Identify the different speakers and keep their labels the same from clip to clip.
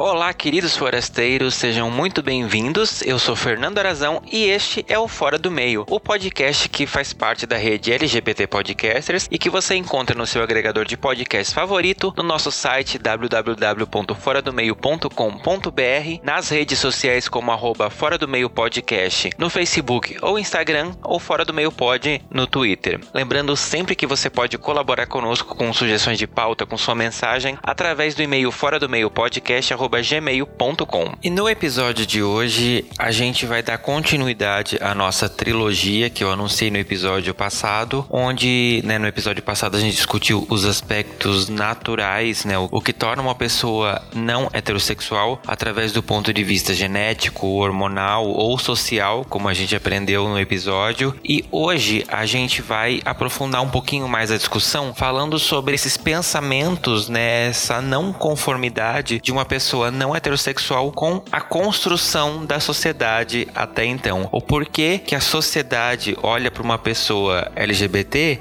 Speaker 1: Olá, queridos forasteiros, sejam muito bem-vindos. Eu sou Fernando Arazão e este é o Fora do Meio, o podcast que faz parte da rede LGBT Podcasters e que você encontra no seu agregador de podcast favorito, no nosso site www.foradomeio.com.br, nas redes sociais como arroba Fora do Meio Podcast, no Facebook ou Instagram ou Fora do Meio Pod no Twitter. Lembrando sempre que você pode colaborar conosco com sugestões de pauta, com sua mensagem, através do e-mail fora do meio podcast gmail.com. E no episódio de hoje, a gente vai dar continuidade à nossa trilogia que eu anunciei no episódio passado, onde, né, no episódio passado a gente discutiu os aspectos naturais, né, o, que torna uma pessoa não heterossexual através do ponto de vista genético, hormonal ou social, como a gente aprendeu no episódio. E hoje a gente vai aprofundar um pouquinho mais a discussão falando sobre esses pensamentos, né, essa não conformidade de uma pessoa pessoa não heterossexual com a construção da sociedade até então. O porquê que a sociedade olha para uma pessoa LGBT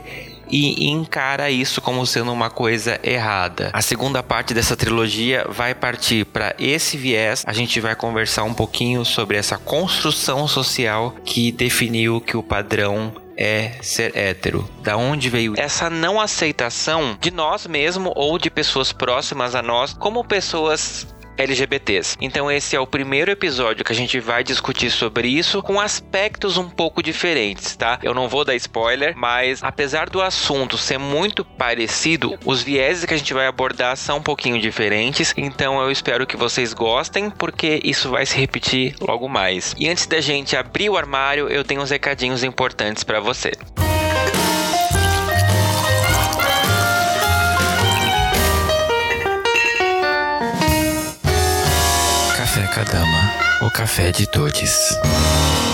Speaker 1: e encara isso como sendo uma coisa errada. A segunda parte dessa trilogia vai partir para esse viés. A gente vai conversar um pouquinho sobre essa construção social que definiu que o padrão é ser hétero? Da onde veio essa não aceitação de nós mesmo ou de pessoas próximas a nós como pessoas LGBTs. Então esse é o primeiro episódio que a gente vai discutir sobre isso com aspectos um pouco diferentes, tá? Eu não vou dar spoiler, mas apesar do assunto ser muito parecido, os vieses que a gente vai abordar são um pouquinho diferentes. Então eu espero que vocês gostem, porque isso vai se repetir logo mais. E antes da gente abrir o armário, eu tenho uns recadinhos importantes para você.
Speaker 2: Café O café de todos.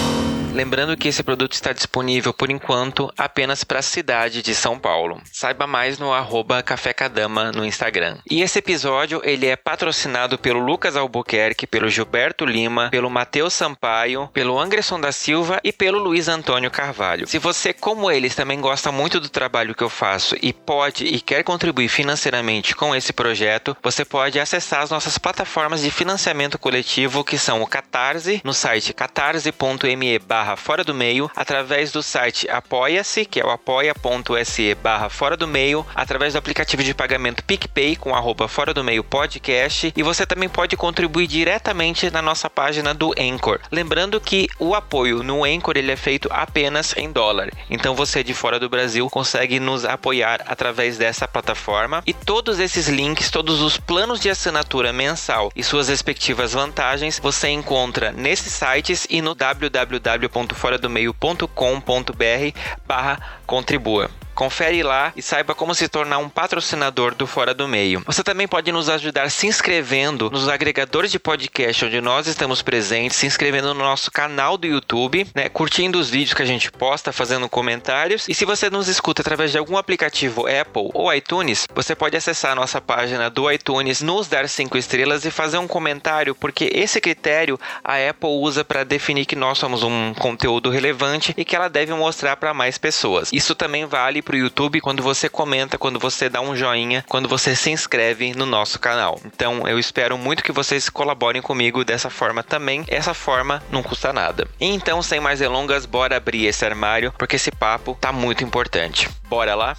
Speaker 1: Lembrando que esse produto está disponível por enquanto apenas para a cidade de São Paulo. Saiba mais no arroba Café Cadama no Instagram. E esse episódio ele é patrocinado pelo Lucas Albuquerque, pelo Gilberto Lima, pelo Matheus Sampaio, pelo Anderson da Silva e pelo Luiz Antônio Carvalho. Se você, como eles, também gosta muito do trabalho que eu faço e pode e quer contribuir financeiramente com esse projeto, você pode acessar as nossas plataformas de financiamento coletivo que são o Catarse no site catarse.me fora do meio, através do site apoia-se, que é o apoia.se barra fora do meio, através do aplicativo de pagamento PicPay com arroba fora do meio podcast. E você também pode contribuir diretamente na nossa página do Anchor. Lembrando que o apoio no Anchor ele é feito apenas em dólar, então você de fora do Brasil consegue nos apoiar através dessa plataforma. E todos esses links, todos os planos de assinatura mensal e suas respectivas vantagens você encontra nesses sites e no www www.foradomeio.com.br barra contribua. Confere lá e saiba como se tornar um patrocinador do Fora do Meio. Você também pode nos ajudar se inscrevendo nos agregadores de podcast onde nós estamos presentes, se inscrevendo no nosso canal do YouTube, né, curtindo os vídeos que a gente posta, fazendo comentários. E se você nos escuta através de algum aplicativo Apple ou iTunes, você pode acessar a nossa página do iTunes, nos dar cinco estrelas e fazer um comentário, porque esse critério a Apple usa para definir que nós somos um conteúdo relevante e que ela deve mostrar para mais pessoas. Isso também vale para o YouTube quando você comenta, quando você dá um joinha, quando você se inscreve no nosso canal. Então eu espero muito que vocês colaborem comigo dessa forma também. Essa forma não custa nada. Então, sem mais delongas, bora abrir esse armário, porque esse papo tá muito importante. Bora lá?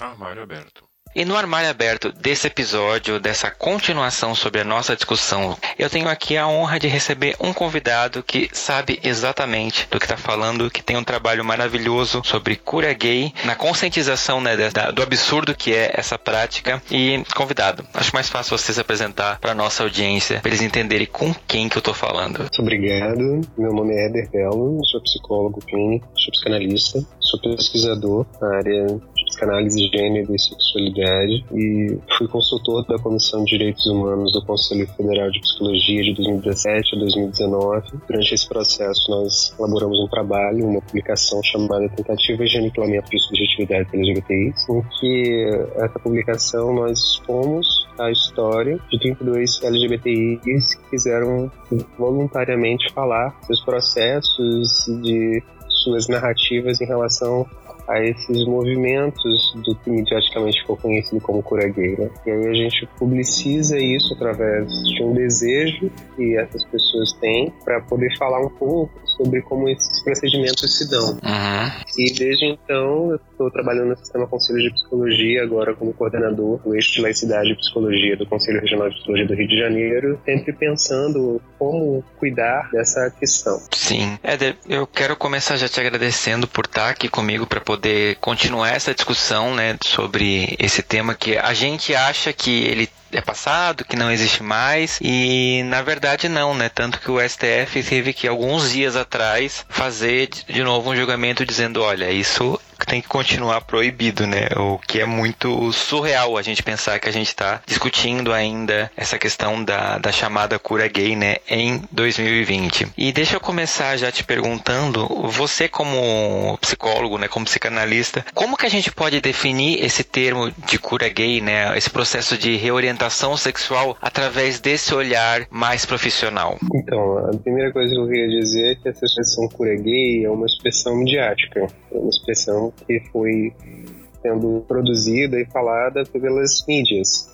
Speaker 3: Armário aberto.
Speaker 1: E no armário aberto desse episódio, dessa continuação sobre a nossa discussão, eu tenho aqui a honra de receber um convidado que sabe exatamente do que está falando, que tem um trabalho maravilhoso sobre cura gay, na conscientização né, do absurdo que é essa prática. E convidado, acho mais fácil você se apresentar para nossa audiência, para eles entenderem com quem que eu estou falando.
Speaker 4: Muito obrigado. Meu nome é Éder Belo, sou psicólogo clínico, sou psicanalista, sou pesquisador na área psicanálise, gênero e sexualidade e fui consultor da Comissão de Direitos Humanos do Conselho Federal de Psicologia de 2017 a 2019. Durante esse processo, nós elaboramos um trabalho, uma publicação chamada Tentativa de Aniquilamento de Subjetividade LGBTI, em que essa publicação nós expomos a história de 32 LGBTIs que quiseram voluntariamente falar seus processos de suas narrativas em relação a esses movimentos do que mediaticamente ficou conhecido como cura gay. Né? E aí a gente publiciza isso através de um desejo que essas pessoas têm para poder falar um pouco sobre como esses procedimentos se dão.
Speaker 1: Uhum.
Speaker 4: E desde então eu estou trabalhando no Sistema Conselho de Psicologia, agora como coordenador do eixo de laicidade e psicologia do Conselho Regional de Psicologia do Rio de Janeiro, sempre pensando como cuidar dessa questão.
Speaker 1: Sim. Éder, eu quero começar já te agradecendo por estar aqui comigo para poder continuar essa discussão né, sobre esse tema que a gente acha que ele é passado, que não existe mais, e na verdade não, né? Tanto que o STF teve que alguns dias atrás fazer de novo um julgamento dizendo, olha, isso tem que continuar proibido, né? O que é muito surreal a gente pensar que a gente está discutindo ainda essa questão da, da chamada cura gay, né? Em 2020. E deixa eu começar já te perguntando, você como psicólogo, né? Como psicanalista, como que a gente pode definir esse termo de cura gay, né? Esse processo de reorientação sexual através desse olhar mais profissional?
Speaker 4: Então, a primeira coisa que eu queria dizer é que essa expressão cura gay é uma expressão midiática, é uma expressão que foi sendo produzida e falada pelas mídias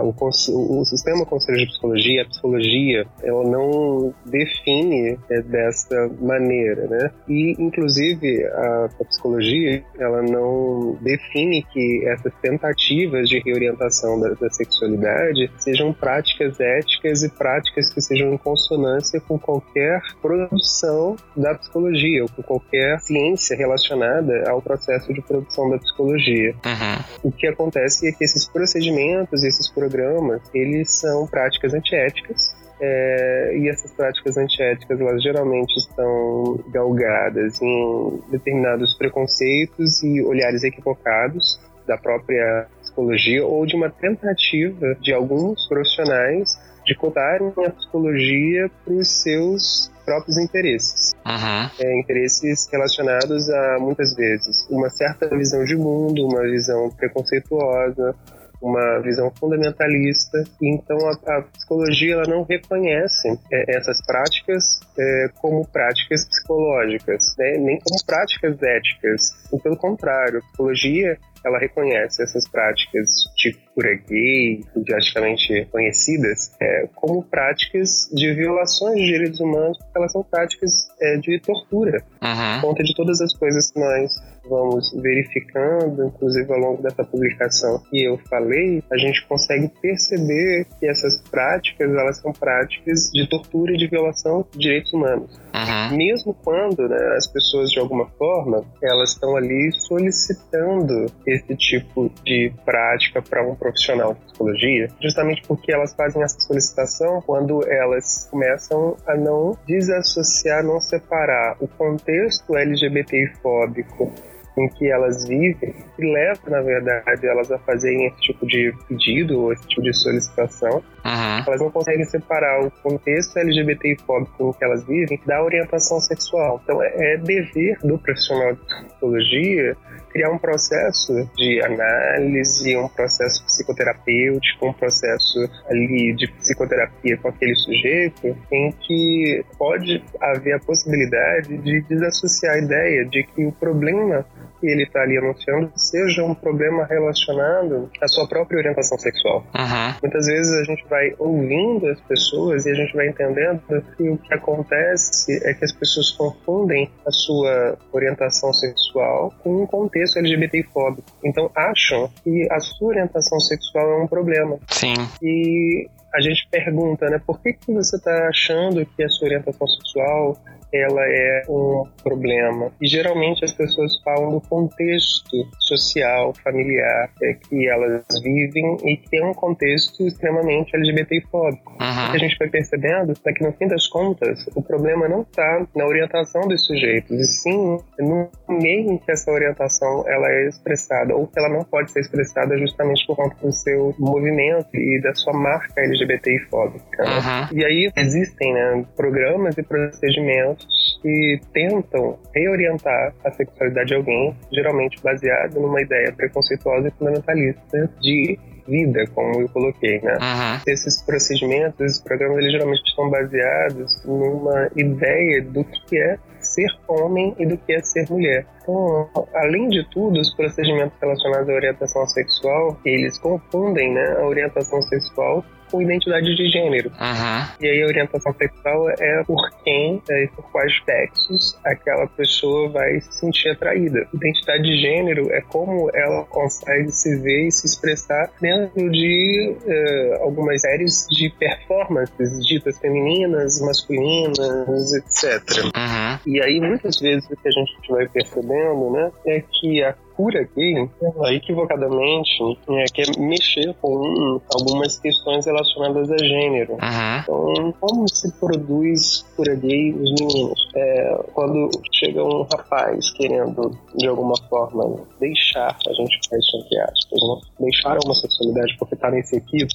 Speaker 4: o, o, sistema Conselho de Psicologia, a psicologia, ela não define é, dessa maneira, né? E, inclusive, a, a, psicologia, ela não define que essas tentativas de reorientação da, da, sexualidade sejam práticas éticas e práticas que sejam em consonância com qualquer produção da psicologia ou com qualquer ciência relacionada ao processo de produção da psicologia.
Speaker 1: Uhum.
Speaker 4: O que acontece é que esses procedimentos, esses programas, eles são práticas antiéticas, é, e essas práticas antiéticas, elas geralmente estão galgadas em determinados preconceitos e olhares equivocados da própria psicologia ou de uma tentativa de alguns profissionais de codarem a psicologia para os seus próprios interesses.
Speaker 1: Uhum.
Speaker 4: É, interesses relacionados a, muitas vezes, uma certa visão de mundo, uma visão preconceituosa, uma visão fundamentalista. Então a, a psicologia ela não reconhece é, essas práticas é, como práticas psicológicas, né? nem como práticas éticas. E, pelo contrário, a psicologia ela reconhece essas práticas de cura gay, mediaticamente conhecidas, é, como práticas de violações de direitos humanos, porque elas são práticas é, de tortura.
Speaker 1: Uhum.
Speaker 4: Por conta de todas as coisas que nós vamos verificando, inclusive ao longo dessa publicação que eu falei, a gente consegue perceber que essas práticas, elas são práticas de tortura e de violação de direitos humanos.
Speaker 1: Uhum.
Speaker 4: Mesmo quando né, as pessoas, de alguma forma, elas estão ali solicitando esse tipo de prática para um profissional de psicologia, justamente porque elas fazem essa solicitação quando elas começam a não desassociar, não separar o contexto LGBTI-fóbico em que elas vivem, que leva, na verdade, elas a fazerem esse tipo de pedido ou esse tipo de solicitação.
Speaker 1: Uhum.
Speaker 4: Elas não conseguem separar o contexto LGBTI fóbico em que elas vivem da orientação sexual. Então, é, é dever do profissional de psicologia criar um processo de análise, um processo psicoterapêutico, um processo ali de psicoterapia com aquele sujeito, em que pode haver a possibilidade de desassociar a ideia de que o problema que ele está ali anunciando seja um problema relacionado à sua própria orientação sexual.
Speaker 1: Uhum.
Speaker 4: Muitas vezes a gente vai ouvindo as pessoas e a gente vai entendendo que o que acontece é que as pessoas confundem a sua orientação sexual com um contexto LGBTfóbico. Então acham que a sua orientação sexual é um problema.
Speaker 1: Sim.
Speaker 4: E a gente pergunta, né, por que, que você está achando que a sua orientação sexual ela é um problema. E geralmente as pessoas falam do contexto social, familiar é, que elas vivem e que é um contexto extremamente LGBTfóbico. Uhum. O que a gente vai percebendo é que no fim das contas o problema não está na orientação dos sujeitos, e sim no meio em que essa orientação ela é expressada ou que ela não pode ser expressada justamente por conta do seu movimento e da sua marca LGBTfóbica. Uhum. E aí existem né, programas e procedimentos que tentam reorientar a sexualidade de alguém, geralmente baseado numa ideia preconceituosa e fundamentalista de vida, como eu coloquei, né? Uhum. Esses procedimentos, esses programas, eles geralmente estão baseados numa ideia do que é ser homem e do que é ser mulher. Então, além de tudo, os procedimentos relacionados à orientação sexual, eles confundem né, a orientação sexual com identidade de gênero. Uhum. E aí a orientação sexual é por quem é, e por quais sexos aquela pessoa vai se sentir atraída. Identidade de gênero é como ela consegue se ver e se expressar dentro de uh, algumas séries de performances ditas femininas, masculinas, etc. Uhum. E aí muitas vezes o que a gente vai percebendo, né, é que a cura gay, equivocadamente, é, quer mexer com algumas questões relacionadas a gênero. Uhum. Então, como se produz cura gay nos meninos? É, quando chega um rapaz querendo, de alguma forma, deixar, a gente faz isso entre aspas, né? deixar a homossexualidade porque está nesse equívoco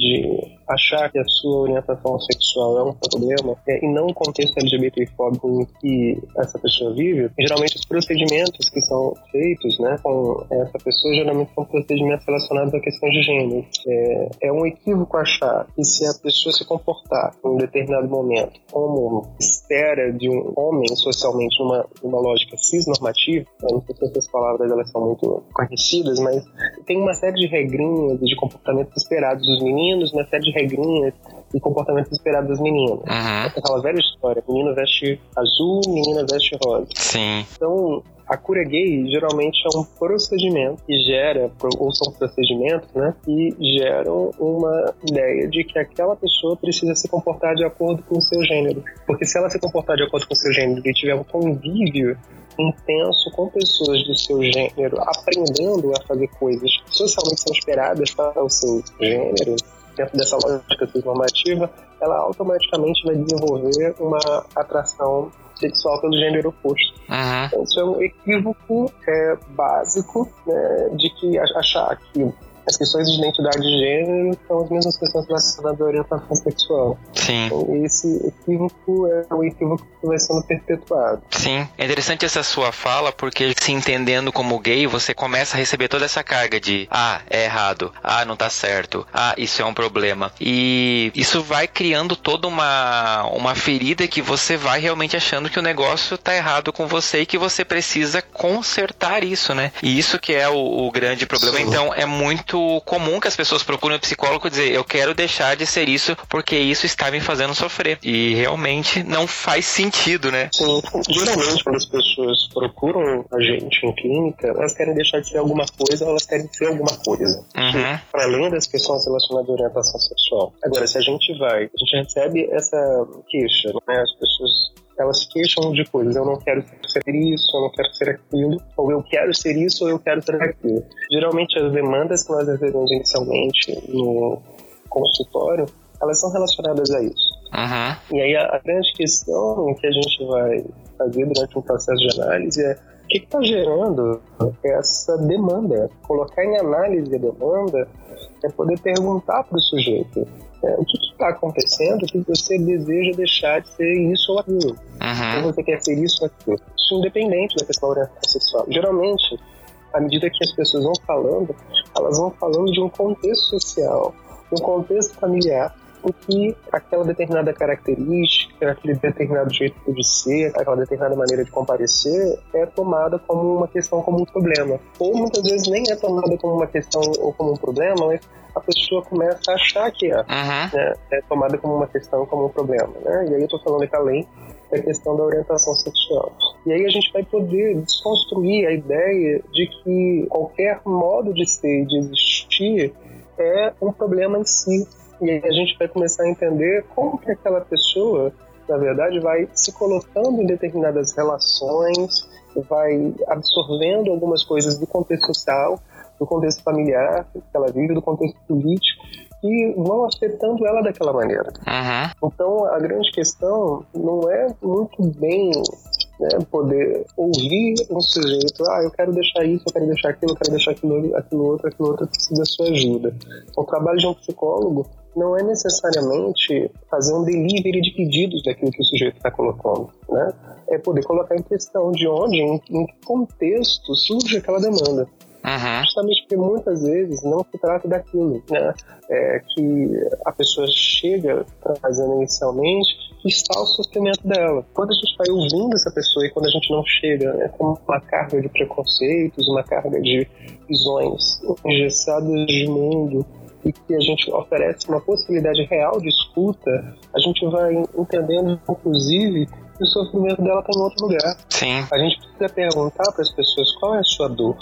Speaker 4: de achar que a sua orientação sexual é um problema é, e não o contexto LGBTfóbico em que essa pessoa vive, geralmente os procedimentos que são feitos né, com essa pessoa geralmente são procedimentos relacionados a questões de gênero. É, é um equívoco achar que se a pessoa se comportar em um determinado momento como espera de um homem socialmente numa, numa lógica cisnormativa, não sei se essas palavras elas são muito conhecidas, mas tem uma série de regrinhas de comportamentos esperados dos meninos, uma série de regrinhas e comportamentos esperados das meninas. Uhum. Aquela velha história: menino veste azul, menina veste rosa.
Speaker 1: Sim.
Speaker 4: Então, a cura gay geralmente é um procedimento que gera, ou são procedimentos, né, que geram uma ideia de que aquela pessoa precisa se comportar de acordo com o seu gênero. Porque se ela se comportar de acordo com o seu gênero e tiver um convívio intenso com pessoas do seu gênero, aprendendo a fazer coisas que socialmente são esperadas para o seu gênero, dentro dessa lógica cisnormativa, ela automaticamente vai desenvolver uma atração sexual pelo gênero oposto. Uhum. Então, isso é um equívoco é, básico né, de que achar que as questões de identidade de gênero são as mesmas questões relacionadas à orientação sexual.
Speaker 1: Sim.
Speaker 4: Então, esse equívoco é um equívoco que vai sendo perpetuado.
Speaker 1: Sim. É interessante essa sua fala, porque se entendendo como gay, você começa a receber toda essa carga de ah, é errado, ah, não tá certo, ah, isso é um problema. E isso vai criando toda uma, uma ferida que você vai realmente achando que o negócio tá errado com você e que você precisa consertar isso, né? E isso que é o, o grande problema. Sim. Então, é muito comum que as pessoas procurem um psicólogo e dizer eu quero deixar de ser isso porque isso está me fazendo sofrer. E realmente não faz sentido, né?
Speaker 4: Sim, geralmente quando as pessoas procuram a gente em clínica, elas querem deixar de ser alguma coisa ou elas querem ser alguma coisa. Uhum. Para além das questões relacionadas à orientação sexual. Agora, se a gente vai, a gente recebe essa queixa, né? As pessoas elas queixam de coisas. Eu não quero ser isso, eu não quero ser aquilo, ou eu quero ser isso, ou eu quero ser aquilo. Geralmente as demandas que nós recebemos inicialmente no consultório, elas são relacionadas a isso. Uhum. E aí a, a, grande questão que a gente vai fazer durante o processo de análise é o que está gerando essa demanda. Colocar em análise a demanda é poder perguntar para o sujeito é, o que está acontecendo que você deseja deixar de ser isso ou aquilo. Uhum. Ou você quer ser isso ou aquilo. Isso independente da questão da orientação sexual. Geralmente, à medida que as pessoas vão falando, elas vão falando de um contexto social, um contexto familiar, em que aquela determinada característica, aquele determinado jeito de ser, aquela determinada maneira de comparecer é tomada como uma questão, como um problema. Ou muitas vezes nem é tomada como uma questão ou como um problema, mas a pessoa começa a achar que é, uhum. né? é tomada como uma questão, como um problema. Né? E aí eu estou falando aqui além da questão da orientação sexual. E aí a gente vai poder desconstruir a ideia de que qualquer modo de ser e de existir é um problema em si. E aí a gente vai começar a entender como que aquela pessoa na verdade, vai se colocando em determinadas relações, vai absorvendo algumas coisas do contexto social, do contexto familiar que ela vive, do contexto político, e vão afetando ela daquela maneira.
Speaker 1: Uhum.
Speaker 4: Então, a grande questão não é muito bem né, poder ouvir um sujeito, ah, eu quero deixar isso, eu quero deixar aquilo, eu quero deixar aquilo, aquilo outro, aquilo outro, preciso da sua ajuda. O trabalho de um psicólogo não é necessariamente fazer um delivery de pedidos daquilo que o sujeito está colocando, né? É poder colocar em questão de onde, em, em que contexto surge aquela demanda.
Speaker 1: Uhum.
Speaker 4: Justamente porque muitas vezes não se trata daquilo né, é, que a pessoa chega trazendo inicialmente que está o sofrimento dela. Quando a gente vai ouvindo essa pessoa e quando a gente não chega né, com uma carga de preconceitos, uma carga de visões engessadas de mundo, e que a gente oferece uma possibilidade real de escuta, a gente vai entendendo, inclusive, que o sofrimento dela está em outro lugar.
Speaker 1: Sim.
Speaker 4: A gente precisa perguntar para as pessoas qual é a sua dor,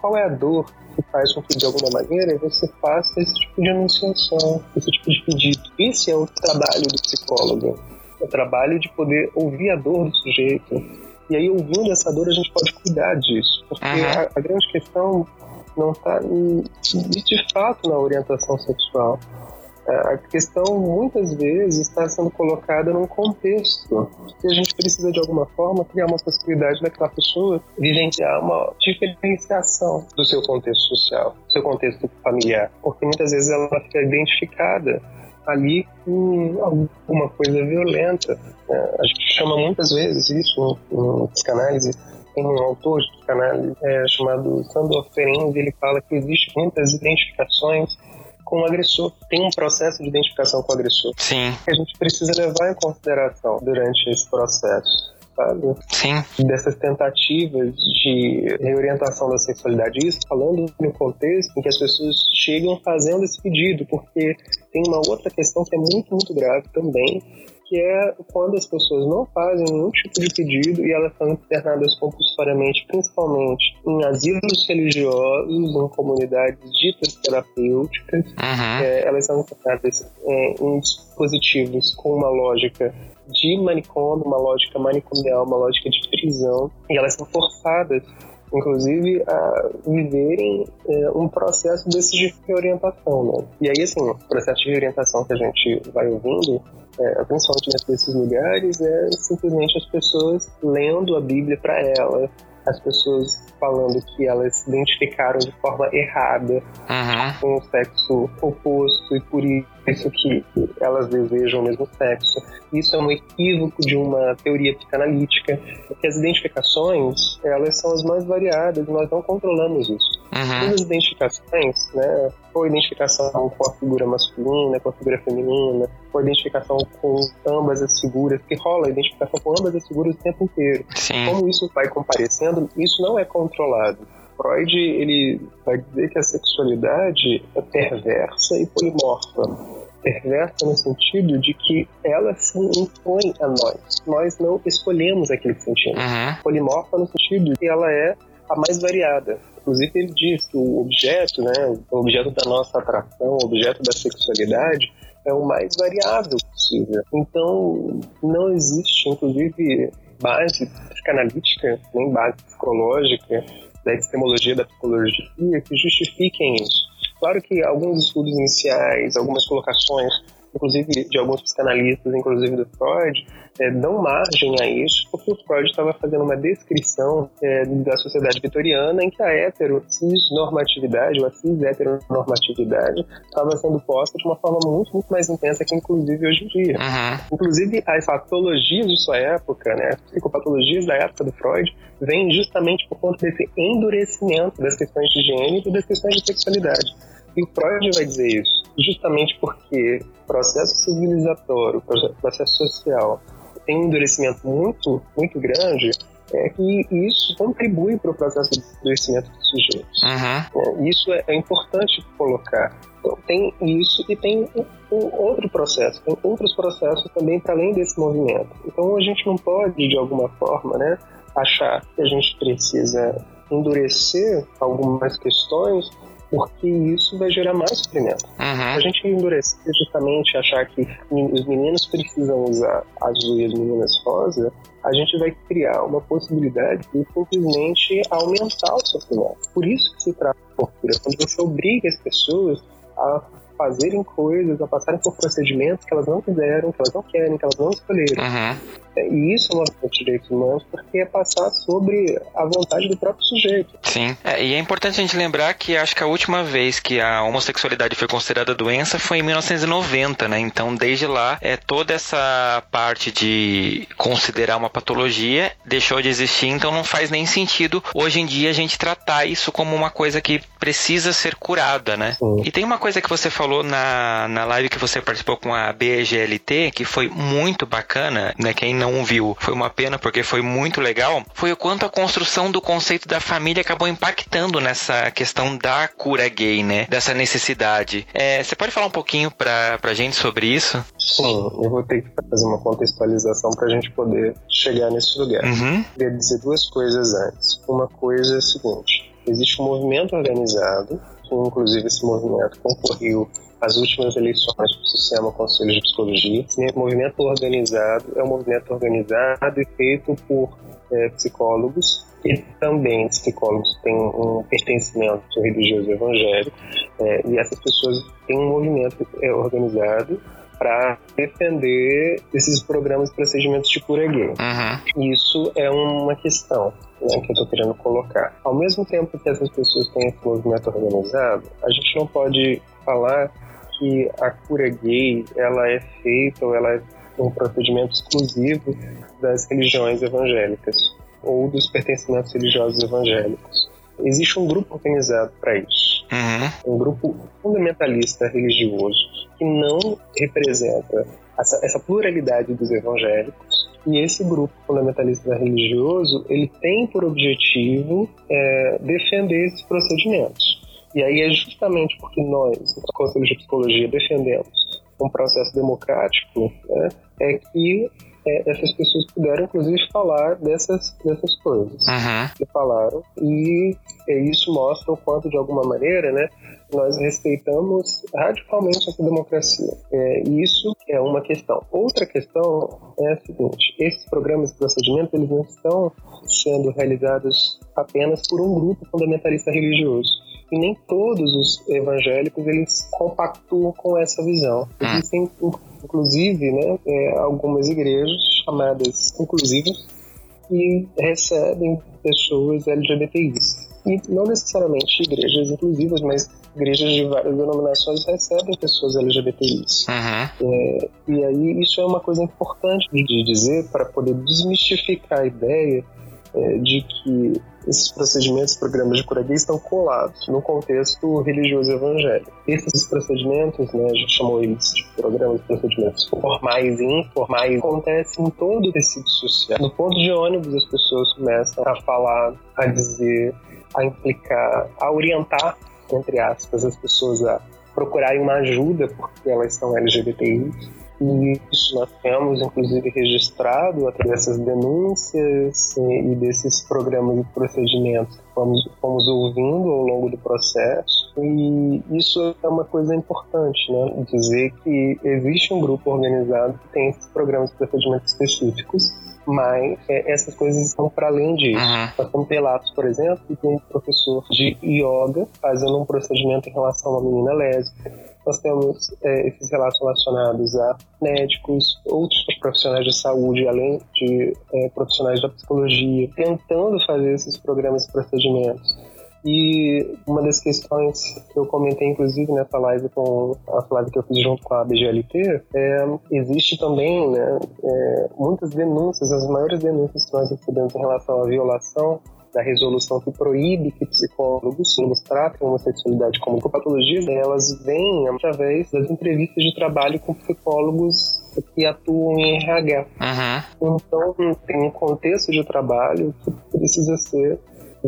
Speaker 4: qual é a dor que faz com que, de alguma maneira, você faça esse tipo de anunciação, esse tipo de pedido. Esse é o trabalho do psicólogo. O trabalho de poder ouvir a dor do sujeito. E aí, ouvindo essa dor, a gente pode cuidar disso. Porque
Speaker 1: Uhum.
Speaker 4: a, a grande questão não está de fato na orientação sexual. A questão muitas vezes está sendo colocada num contexto que a gente precisa de alguma forma criar uma possibilidade daquela pessoa vivenciar uma diferenciação do seu contexto social, do seu contexto familiar, porque muitas vezes ela fica identificada ali com alguma coisa violenta. né? A gente chama muitas vezes isso em, em psicanálise tem um autor de psicanálise é, chamado Sandor Ferenczi, ele fala que existe muitas identificações com o agressor. Tem um processo de identificação com o agressor
Speaker 1: Sim,
Speaker 4: que a gente precisa levar em consideração durante esse processo. Sabe?
Speaker 1: sim.
Speaker 4: Dessas tentativas de reorientação da sexualidade, isso falando no contexto em que as pessoas chegam fazendo esse pedido, porque tem uma outra questão que é muito, muito grave também, que é quando as pessoas não fazem nenhum tipo de pedido e elas são internadas compulsoriamente, principalmente em asilos religiosos, em comunidades ditas terapêuticas,
Speaker 1: Uhum.
Speaker 4: é, elas são internadas é, em dispositivos com uma lógica de manicômio, uma lógica manicomial, uma lógica de prisão, e elas são forçadas, inclusive, a viverem é, um processo desse de reorientação. Né? E aí, assim, o processo de reorientação que a gente vai ouvindo, é, principalmente nesses lugares, é simplesmente as pessoas lendo a Bíblia para elas, as pessoas falando que elas se identificaram de forma errada
Speaker 1: Uhum.
Speaker 4: com o sexo oposto e por isso que elas desejam o mesmo sexo. Isso é um equívoco de uma teoria psicanalítica, porque as identificações, elas são as mais variadas e nós não controlamos isso.
Speaker 1: Uhum.
Speaker 4: Todas as identificações, né, ou identificação com a figura masculina, com a figura feminina, ou identificação com ambas as figuras, que rola a identificação com ambas as figuras o tempo inteiro
Speaker 1: Sim.
Speaker 4: como isso vai comparecendo, isso não é controlado. Freud ele vai dizer que a sexualidade é perversa e polimorfa. Perversa no sentido de que ela se impõe a nós. Nós não escolhemos aquilo que sentimos.
Speaker 1: Uhum.
Speaker 4: Polimorfa no sentido de que ela é a mais variada. Inclusive ele diz que o objeto, né, o objeto da nossa atração, o objeto da sexualidade é o mais variável possível. Então não existe, inclusive, base psicanalítica, nem base psicológica da epistemologia da psicologia que justifiquem isso. Claro que alguns estudos iniciais, algumas colocações, inclusive de alguns psicanalistas, inclusive do Freud, eh, dão margem a isso, porque o Freud estava fazendo uma descrição eh, da sociedade vitoriana em que a hetero-cis-normatividade, ou a cis-heteronormatividade, estava sendo posta de uma forma muito, muito mais intensa que, inclusive, hoje em dia.
Speaker 1: Uhum.
Speaker 4: Inclusive, as patologias de sua época, né, as psicopatologias da época do Freud, vêm justamente por conta desse endurecimento das questões de gênero e das questões de sexualidade. E o Freud vai dizer isso, justamente porque o processo civilizatório, o processo social, tem um endurecimento muito, muito grande, é que isso contribui para o processo de endurecimento do sujeito.
Speaker 1: Uhum.
Speaker 4: Isso é, é importante colocar. Então, tem isso e tem um, um outro processo, tem outros processos também para além desse movimento. Então a gente não pode, de alguma forma, né, achar que a gente precisa endurecer algumas questões porque isso vai gerar mais sofrimento.
Speaker 1: Uhum.
Speaker 4: A gente endurecer justamente achar que os meninos precisam usar azul e as meninas rosa, a gente vai criar uma possibilidade de simplesmente aumentar o sofrimento. Por isso que se trata de tortura, quando você obriga as pessoas a fazerem coisas, a passarem por procedimentos que elas não quiseram, que elas não querem, que elas não escolheram.
Speaker 1: Uhum.
Speaker 4: É, e isso é uma de direitos humanos porque é passar sobre a vontade do próprio sujeito.
Speaker 1: Sim. É, e é importante a gente lembrar que acho que a última vez que a homossexualidade foi considerada doença foi em 1990, né? Então, desde lá, é toda essa parte de considerar uma patologia deixou de existir, então não faz nem sentido hoje em dia a gente tratar isso como uma coisa que precisa ser curada, né?
Speaker 4: Sim.
Speaker 1: E tem uma coisa que você falou na, na live que você participou com a BGLT, que foi muito bacana, né? Quem não viu, foi uma pena porque foi muito legal, foi o quanto a construção do conceito da família acabou impactando nessa questão da cura gay, né? Dessa necessidade. É, você pode falar um pouquinho pra, pra gente sobre isso?
Speaker 4: Sim, eu vou ter que fazer uma contextualização para a gente poder chegar nesse lugar.
Speaker 1: Uhum.
Speaker 4: Queria dizer duas coisas antes. Uma coisa é a seguinte: existe um movimento organizado, que inclusive esse movimento concorreu às últimas eleições do Sistema Conselho de Psicologia. Esse movimento organizado é um movimento organizado e feito por é, psicólogos e também psicólogos têm um pertencimento religioso evangélico é, e essas pessoas têm um movimento é, organizado para defender esses programas e procedimentos de cura gay.
Speaker 1: Uhum.
Speaker 4: Isso é uma questão né, que eu estou querendo colocar. Ao mesmo tempo que essas pessoas têm esse movimento organizado, a gente não pode falar que a cura gay ela é feita ou ela é um procedimento exclusivo das religiões evangélicas ou dos pertencimentos religiosos evangélicos. Existe um grupo organizado para isso,
Speaker 1: Uhum.
Speaker 4: um grupo fundamentalista religioso que não representa essa, essa pluralidade dos evangélicos. E esse grupo fundamentalista religioso ele tem por objetivo é, defender esses procedimentos. E aí é justamente porque nós, no Conselho de Psicologia, defendemos um processo democrático, né, é que é, essas pessoas puderam, inclusive, falar dessas, dessas coisas
Speaker 1: Uhum.
Speaker 4: que falaram. E é, isso mostra o quanto, de alguma maneira, né, nós respeitamos radicalmente essa democracia. É, e isso é uma questão. Outra questão é a seguinte: esses programas de procedimento eles não estão sendo realizados apenas por um grupo fundamentalista religioso. E nem todos os evangélicos eles compactuam com essa visão. Existem, inclusive, né, é, algumas igrejas chamadas inclusivas que recebem pessoas LGBTIs. E não necessariamente igrejas inclusivas, mas igrejas de várias denominações recebem pessoas LGBTIs.
Speaker 1: Uhum.
Speaker 4: É, e aí isso é uma coisa importante de dizer para poder desmistificar a ideia é, de que esses procedimentos, programas de cura gay estão colados no contexto religioso evangélico. Esses procedimentos, né, a gente chamou eles de programas procedimentos formais e informais, acontecem em todo o tecido social. No ponto de ônibus, as pessoas começam a falar, a dizer, a implicar, a orientar, entre aspas, as pessoas a procurarem uma ajuda porque elas são LGBTI. E isso nós temos, inclusive, registrado através dessas denúncias e, e desses programas e procedimentos que fomos, fomos ouvindo ao longo do processo. E isso é uma coisa importante, né? Dizer que existe um grupo organizado que tem esses programas e procedimentos específicos mas é, essas coisas estão para além disso.
Speaker 1: Uhum.
Speaker 4: Nós temos relatos, por exemplo, de um professor de yoga fazendo um procedimento em relação a uma menina lésbica. Nós temos é, esses relatos relacionados a médicos, outros profissionais de saúde, além de é, profissionais da psicologia, tentando fazer esses programas e procedimentos. E uma das questões que eu comentei, inclusive, nessa live com a live que eu fiz junto com a BGLT, é, existe também né, é, muitas denúncias, as maiores denúncias que nós recebemos em relação à violação da resolução que proíbe que psicólogos nos tratem a homossexualidade como patologia, elas vêm através das entrevistas de trabalho com psicólogos que atuam em RH.
Speaker 1: Uhum.
Speaker 4: Então, tem um contexto de trabalho que precisa ser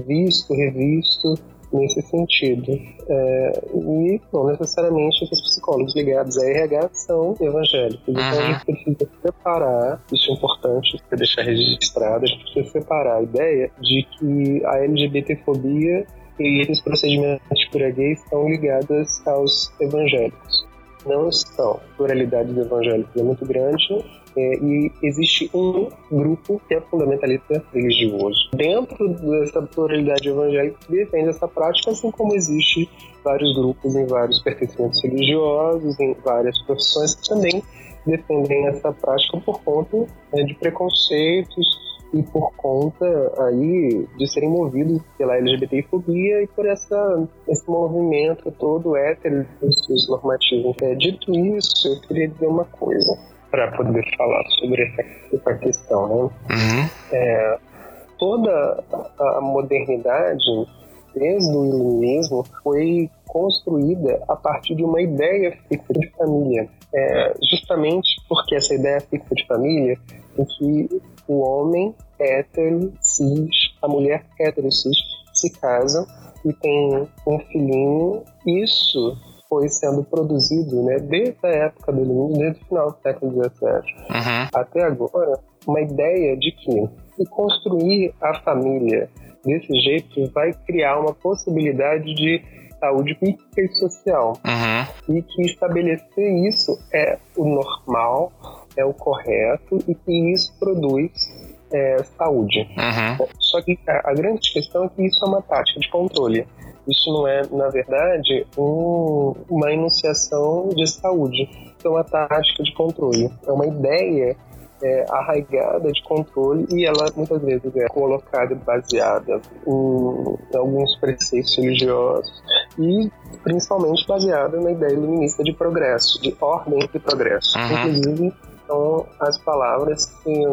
Speaker 4: visto, revisto nesse sentido. É, e não necessariamente esses psicólogos ligados a RH são evangélicos. Então a
Speaker 1: Uhum.
Speaker 4: gente precisa separar, isso é importante para deixar registrado, a gente precisa separar a ideia de que a LGBTfobia e esses procedimentos de cura gay estão ligados aos evangélicos. Não estão. A pluralidade dos evangélicos é muito grande é, e existe um grupo que é fundamentalista religioso. Dentro dessa pluralidade evangélica defende essa prática, assim como existe vários grupos em vários pertencimentos religiosos, em várias profissões que também defendem essa prática por conta né, de preconceitos e por conta aí de serem movidos pela LGBTfobia e por essa, esse movimento todo hétero normativo. É, dito isso, eu queria dizer uma coisa para poder falar sobre essa, essa questão. Né? Uhum. É, toda a modernidade, desde o iluminismo, foi construída a partir de uma ideia fixa de família. É, justamente porque essa ideia fixa de família em que o homem hétero, cis, a mulher hétero, cis, se casam e tem um filhinho. Isso foi sendo produzido né, desde a época do iluminismo, desde o final do século XVII uhum. até agora, uma ideia de que se construir a família desse jeito vai criar uma possibilidade de saúde física e social. Uhum. E que estabelecer isso é o normal, é o correto e que isso produz é, saúde. Uhum. Só que a, a grande questão é que isso é uma tática de controle. Isso não é, na verdade, um, uma enunciação de saúde. Isso é uma tática de controle. É uma ideia é, arraigada de controle e ela muitas vezes é colocada baseada em, alguns preceitos religiosos e principalmente baseada na ideia iluminista de progresso, de ordem e progresso. Uhum. Inclusive, são as palavras que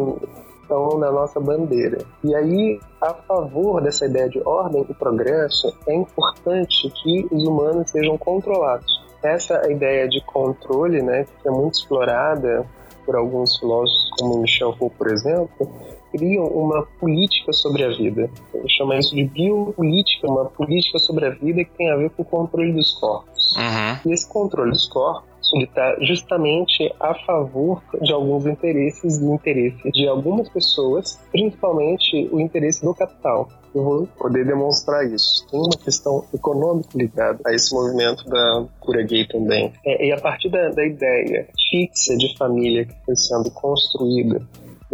Speaker 4: estão na nossa bandeira. E aí, a favor dessa ideia de ordem e progresso, é importante que os humanos sejam controlados. Essa ideia de controle, né, que é muito explorada por alguns filósofos, como Michel Foucault, por exemplo, criam uma política sobre a vida. Eu chamo isso de biopolítica, uma política sobre a vida que tem a ver com o controle dos corpos. Uhum. E esse controle dos corpos ele está justamente a favor de alguns interesses e interesse de algumas pessoas, principalmente o interesse do capital. Eu vou poder demonstrar isso. Tem uma questão econômica ligada a esse movimento da cura gay também. É, e a partir da, da ideia fixa de família que foi sendo construída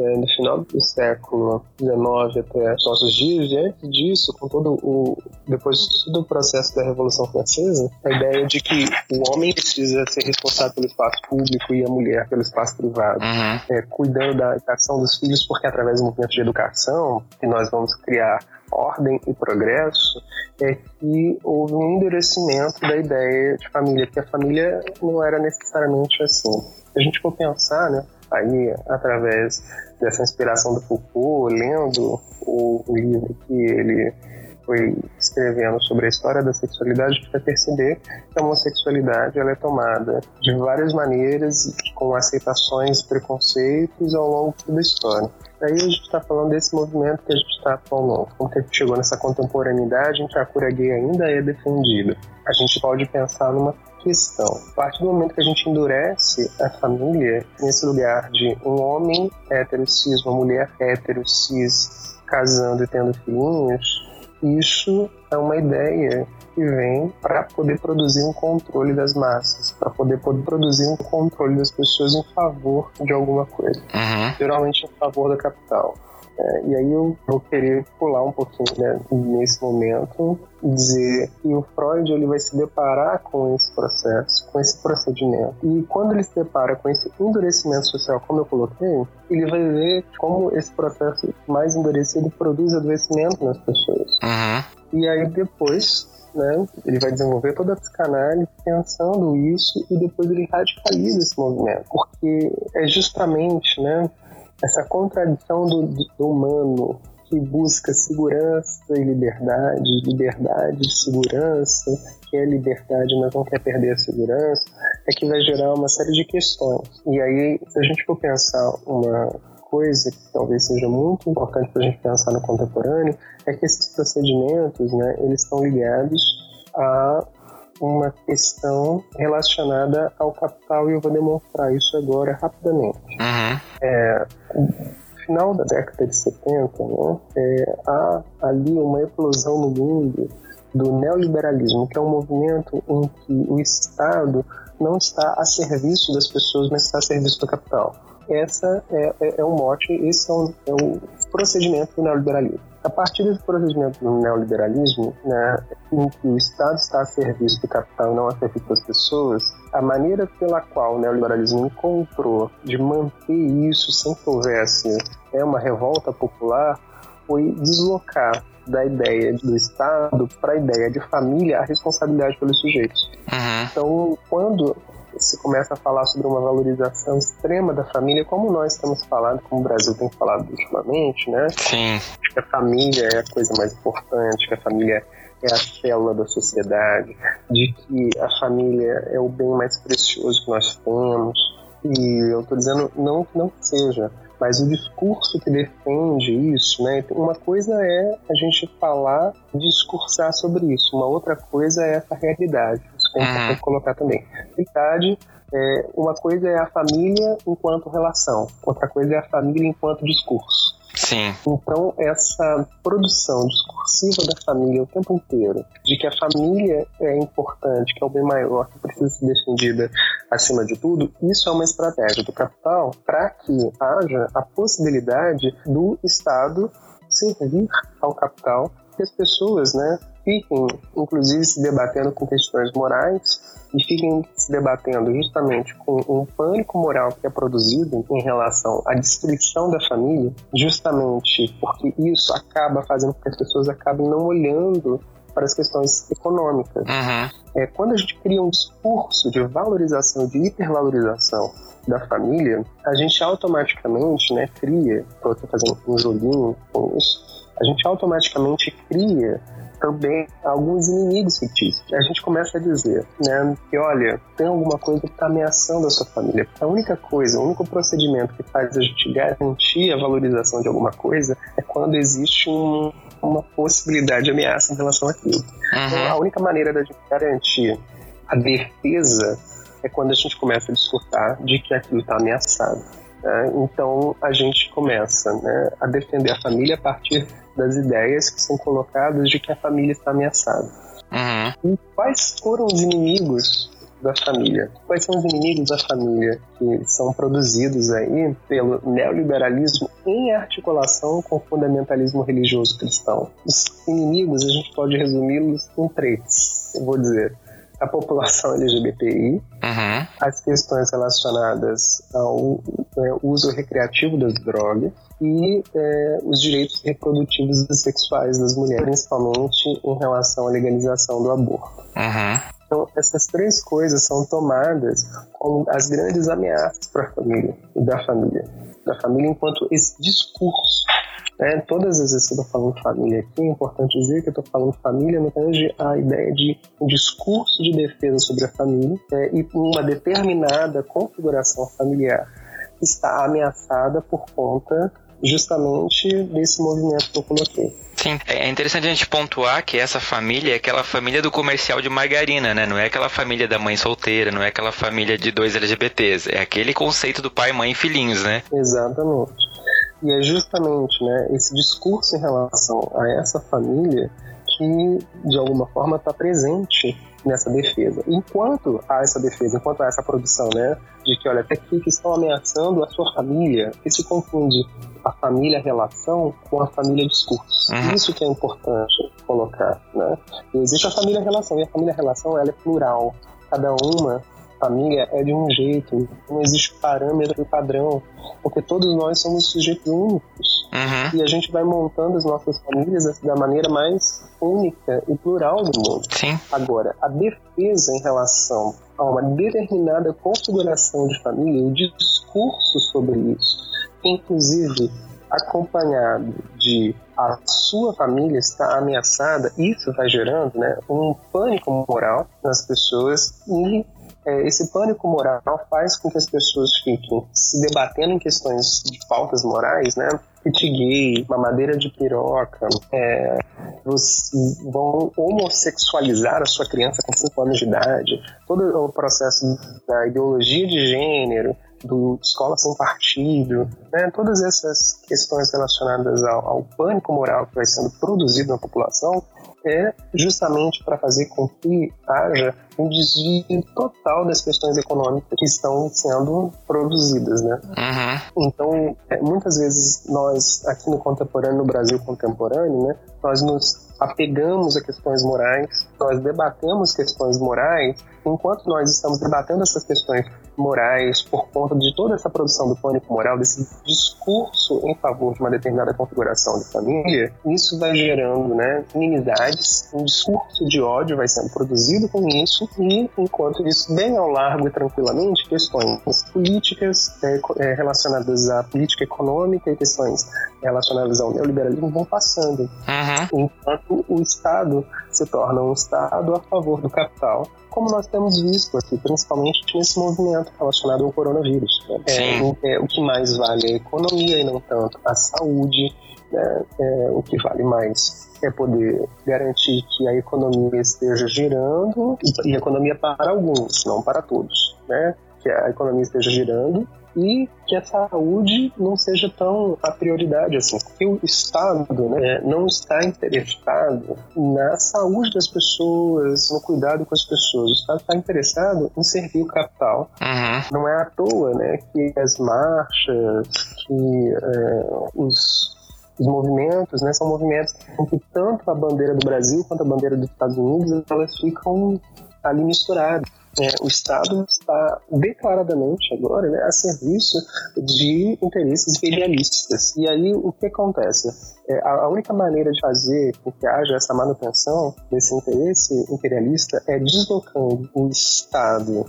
Speaker 4: no final do século XIX até os nossos dias, e antes disso, com todo o depois de todo o processo da Revolução Francesa, a ideia de que o homem precisa ser responsável pelo espaço público e a mulher pelo espaço privado, uhum. é, cuidando da educação dos filhos, porque é através do movimento de educação que nós vamos criar ordem e progresso, é que houve um endurecimento da ideia de família, que a família não era necessariamente assim. Se a gente for pensar, né, aí através dessa inspiração do Foucault, lendo o, o livro que ele foi escrevendo sobre a história da sexualidade, a gente vai perceber que a homossexualidade ela é tomada de várias maneiras, com aceitações, preconceitos ao longo da história. Daí a gente está falando desse movimento que a gente está atualmente. Como que a gente chegou nessa contemporaneidade em que a cura gay ainda é defendida? A gente pode pensar numa questão. A partir do momento que a gente endurece a família nesse lugar de um homem hétero cis, uma mulher hétero cis casando e tendo filhinhos, isso é uma ideia que vem para poder produzir um controle das massas, para poder, poder produzir um controle das pessoas em favor de alguma coisa, uhum. geralmente em favor da capital. É, e aí eu vou querer pular um pouquinho né, nesse momento dizer que o Freud ele vai se deparar com esse processo, com esse procedimento. E quando ele se depara com esse endurecimento social, como eu coloquei, ele vai ver como esse processo mais endurecido produz adoecimento nas pessoas. Uhum. E aí depois né? Ele vai desenvolver toda a psicanálise pensando isso e depois ele radicaliza esse movimento, porque é justamente, né? essa contradição do, do humano que busca segurança e liberdade, liberdade e segurança, que é liberdade, mas não quer perder a segurança, é que vai gerar uma série de questões. E aí, se a gente for pensar uma coisa que talvez seja muito importante para a gente pensar no contemporâneo, é que esses procedimentos, né, eles estão ligados a uma questão relacionada ao capital e eu vou demonstrar isso agora rapidamente. Uhum. É, final da década de 70, né, é, há ali uma explosão no mundo do neoliberalismo, que é um movimento em que o Estado não está a serviço das pessoas, mas está a serviço do capital. Essa é, é, é o mote, esse é, um, é o procedimento do neoliberalismo. A partir desse procedimento do neoliberalismo, né, em que o Estado está a serviço do capital e não a serviço das pessoas, a maneira pela qual o neoliberalismo encontrou de manter isso sem que houvesse é, uma revolta popular foi deslocar da ideia do Estado para a ideia de família a responsabilidade pelos sujeitos.
Speaker 1: Uhum.
Speaker 4: Então, quando se começa a falar sobre uma valorização extrema da família, como nós temos falado, como o Brasil tem falado ultimamente, né?
Speaker 1: Sim.
Speaker 4: Que a família é a coisa mais importante, que a família é a célula da sociedade, de que a família é o bem mais precioso que nós temos. E eu estou dizendo não que não seja, mas o discurso que defende isso, né? Uma coisa é a gente falar, discursar sobre isso, uma outra coisa é essa realidade. Isso importante uhum. colocar também. Realidade é, uma coisa é a família enquanto relação, outra coisa é a família enquanto discurso.
Speaker 1: Sim.
Speaker 4: Então, essa produção discursiva da família o tempo inteiro, de que a família é importante, que é o bem maior, que precisa ser defendida acima de tudo, isso é uma estratégia do capital para que haja a possibilidade do Estado servir ao capital que as pessoas, né, fiquem, inclusive, se debatendo com questões morais e fiquem se debatendo justamente com um pânico moral que é produzido em relação à destruição da família, justamente porque isso acaba fazendo com que as pessoas acabem não olhando para as questões econômicas.
Speaker 1: Uhum.
Speaker 4: É, quando a gente cria um discurso de valorização, de hipervalorização da família, a gente automaticamente né, cria, estou fazendo um joguinho com isso, a gente automaticamente cria também alguns inimigos fictícios. A gente começa a dizer, né, que olha, tem alguma coisa que está ameaçando a sua família. A única coisa, o único procedimento que faz a gente garantir a valorização de alguma coisa é quando existe um, uma possibilidade de ameaça em relação àquilo. Uhum. Então, a única maneira da gente garantir a defesa é quando a gente começa a discutir de que aquilo está ameaçado. Né? Então a gente começa né, a defender a família a partir das ideias que são colocadas de que a família está ameaçada.
Speaker 1: Uhum.
Speaker 4: E quais foram os inimigos da família? Quais são os inimigos da família que são produzidos aí pelo neoliberalismo em articulação com o fundamentalismo religioso cristão? Os inimigos a gente pode resumi-los em três, eu vou dizer a população LGBTI,
Speaker 1: uhum.
Speaker 4: as questões relacionadas ao é, uso recreativo das drogas e é, os direitos reprodutivos e sexuais das mulheres, principalmente em relação à legalização do aborto.
Speaker 1: Uhum.
Speaker 4: Então, essas três coisas são tomadas como as grandes ameaças para a família e da família. Da família enquanto esse discurso né? Todas as vezes que eu estou falando família aqui, é importante dizer que eu estou falando família no tange a ideia de um discurso de defesa sobre a família né? e uma determinada configuração familiar está ameaçada por conta justamente desse movimento que eu coloquei.
Speaker 1: Sim, é interessante a gente pontuar que essa família é aquela família do comercial de margarina, né? Não é aquela família da mãe solteira, não é aquela família de dois LGBTs. É aquele conceito do pai, mãe e filhinhos, né?
Speaker 4: Exatamente. E é justamente né, esse discurso em relação a essa família que, de alguma forma, está presente nessa defesa. Enquanto há essa defesa, enquanto há essa produção, né, de que, olha, até que estão ameaçando a sua família, que se confunde a família relação com a família discurso. Uhum. Isso que é importante colocar, né? existe a família relação, e a família relação, ela é plural. Cada uma família é de um jeito, não existe parâmetro e padrão, porque todos nós somos sujeitos únicos.
Speaker 1: Uhum.
Speaker 4: E a gente vai montando as nossas famílias da maneira mais única e plural do mundo.
Speaker 1: Sim.
Speaker 4: Agora, a defesa em relação a uma determinada configuração de família, o discurso sobre isso, inclusive acompanhado de a sua família está ameaçada, isso vai gerando né, um pânico moral nas pessoas e esse pânico moral faz com que as pessoas fiquem se debatendo em questões de pautas morais, né? Kit gay, mamadeira de piroca, é, vão homossexualizar a sua criança com 5 anos de idade, todo o processo da ideologia de gênero, do Escola Sem Partido, né? todas essas questões relacionadas ao, ao pânico moral que vai sendo produzido na população, é justamente para fazer com que haja um desvio total das questões econômicas que estão sendo produzidas, né?
Speaker 1: Uhum.
Speaker 4: Então, é, muitas vezes nós aqui no contemporâneo, no Brasil contemporâneo, né, nós nos apegamos a questões morais, nós debatemos questões morais, enquanto nós estamos debatendo essas questões morais por conta de toda essa produção do pânico moral, desse discurso em favor de uma determinada configuração de família, isso vai gerando né, inimizades, um discurso de ódio vai sendo produzido com isso, e enquanto isso, bem ao largo e tranquilamente, questões políticas é, é, relacionadas à política econômica e questões relacionadas ao neoliberalismo vão passando.
Speaker 1: Uhum.
Speaker 4: Enquanto o Estado se torna um Estado a favor do capital, como nós temos visto aqui, principalmente nesse movimento relacionado ao coronavírus. Né? É, é, o que mais vale é a economia e não tanto a saúde. Né? É, o que vale mais é poder garantir que a economia esteja girando e, economia para alguns, não para todos, né? Que a economia esteja girando e que a saúde não seja tão a prioridade assim, porque o Estado né, não está interessado na saúde das pessoas, no cuidado com as pessoas. O Estado está interessado em servir o capital.
Speaker 1: Uhum.
Speaker 4: Não é à toa né, que as marchas, que é, os os movimentos, né, são movimentos em que tanto a bandeira do Brasil quanto a bandeira dos Estados Unidos elas ficam ali misturadas é, o Estado está declaradamente agora né, a serviço de interesses imperialistas. E aí o que acontece? É, a única maneira de fazer com que haja essa manutenção desse interesse imperialista é deslocando o Estado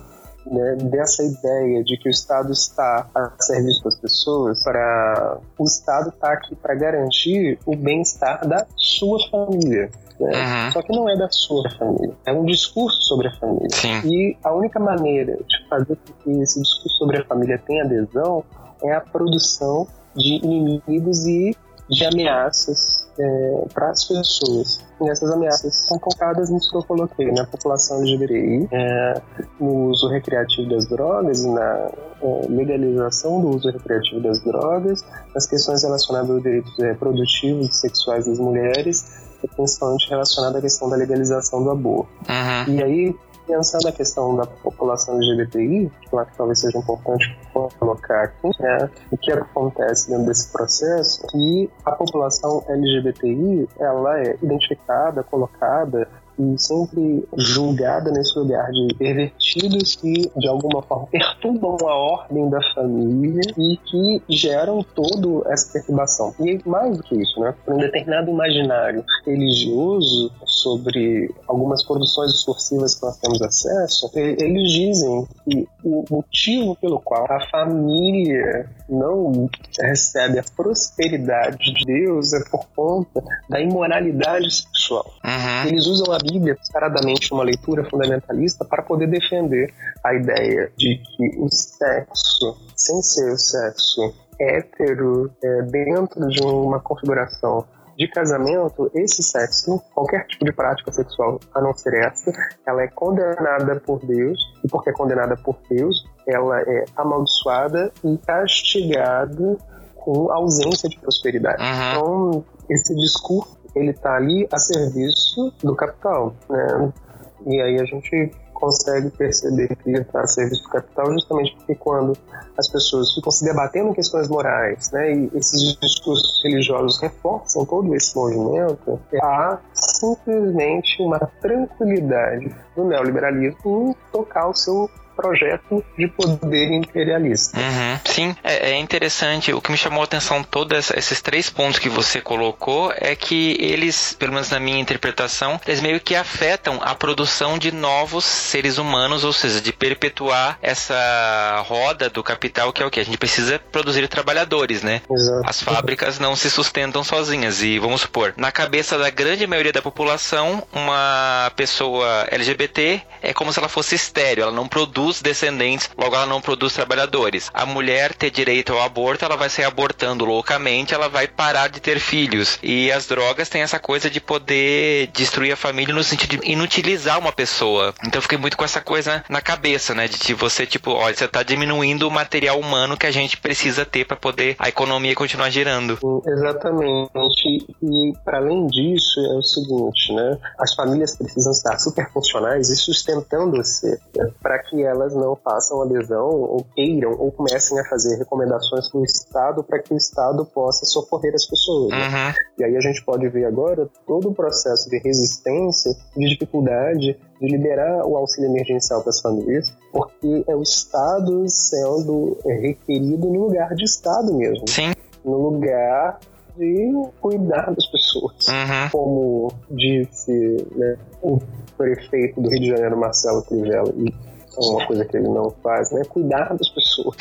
Speaker 4: né, dessa ideia de que o Estado está a serviço das pessoas, para o Estado estar tá aqui para garantir o bem-estar da sua família. Né? Uhum. Só que não é da sua família. É um discurso sobre a família.
Speaker 1: Sim.
Speaker 4: E a única maneira de fazer com que esse discurso sobre a família tenha adesão é a produção de inimigos e de ameaças é, para as pessoas. E essas ameaças são focadas nisso que eu coloquei, na população LGBTI, é, no uso recreativo das drogas, na é, legalização do uso recreativo das drogas, nas questões relacionadas aos direitos reprodutivos e sexuais das mulheres principalmente relacionada à questão da legalização do aborto.
Speaker 1: Uhum.
Speaker 4: E aí, pensando na questão da população LGBTI, que eu acho que talvez seja importante colocar aqui, né, o que acontece dentro desse processo, que a população LGBTI, ela é identificada, colocada e sempre julgada nesse lugar de pervertidos que de alguma forma perturbam a ordem da família e que geram toda essa perturbação. E mais do que isso, né? Um determinado imaginário religioso sobre algumas produções discursivas que nós temos acesso, eles dizem que o motivo pelo qual a família não recebe a prosperidade de Deus é por conta da imoralidade sexual.
Speaker 1: Uhum.
Speaker 4: Eles usam a Bíblia descaradamente uma leitura fundamentalista para poder defender a ideia de que o sexo, sem ser o sexo hétero, é, dentro de uma configuração de casamento, esse sexo, qualquer tipo de prática sexual a não ser essa, ela é condenada por Deus, e porque é condenada por Deus, ela é amaldiçoada e castigada com ausência de prosperidade.
Speaker 1: Uhum.
Speaker 4: Então, esse discurso, ele está ali a serviço do capital, né? E aí a gente consegue perceber que ele está a serviço do capital justamente porque quando as pessoas ficam se debatendo em questões morais, né, e esses discursos religiosos reforçam todo esse movimento, há simplesmente uma tranquilidade do neoliberalismo em tocar o seu projeto de poder imperialista.
Speaker 1: Uhum. Sim, é, é, interessante. O que me chamou a atenção todos esses três pontos que você colocou é que eles, pelo menos na minha interpretação, eles meio que afetam a produção de novos seres humanos, ou seja, de perpetuar essa roda do capital que é o que a gente precisa produzir trabalhadores, né?
Speaker 4: Exato.
Speaker 1: As fábricas não se sustentam sozinhas e vamos supor, na cabeça da grande maioria da população, uma pessoa LGBT é como se ela fosse estéreo, ela não produz produz descendentes, logo ela não produz trabalhadores. A mulher ter direito ao aborto, ela vai sair abortando loucamente, ela vai parar de ter filhos. E as drogas têm essa coisa de poder destruir a família no sentido de inutilizar uma pessoa. Então eu fiquei muito com essa coisa na cabeça, né? De você, tipo, olha, você tá diminuindo o material humano que a gente precisa ter para poder a economia continuar girando.
Speaker 4: Exatamente. E para além disso, é o seguinte, né? As famílias precisam estar super funcionais e sustentando-se né? para que elas não façam adesão ou queiram ou comecem a fazer recomendações para o Estado para que o Estado possa socorrer as pessoas. Né? Uhum. E aí a gente pode ver agora todo o processo de resistência, de dificuldade de liberar o auxílio emergencial para as famílias, porque é o Estado sendo requerido no lugar de Estado mesmo.
Speaker 1: Sim.
Speaker 4: No lugar de cuidar das pessoas.
Speaker 1: Uhum.
Speaker 4: Como disse né, o prefeito do Rio de Janeiro, Marcelo Crivella, e uma coisa que ele não faz, né? Cuidar das pessoas.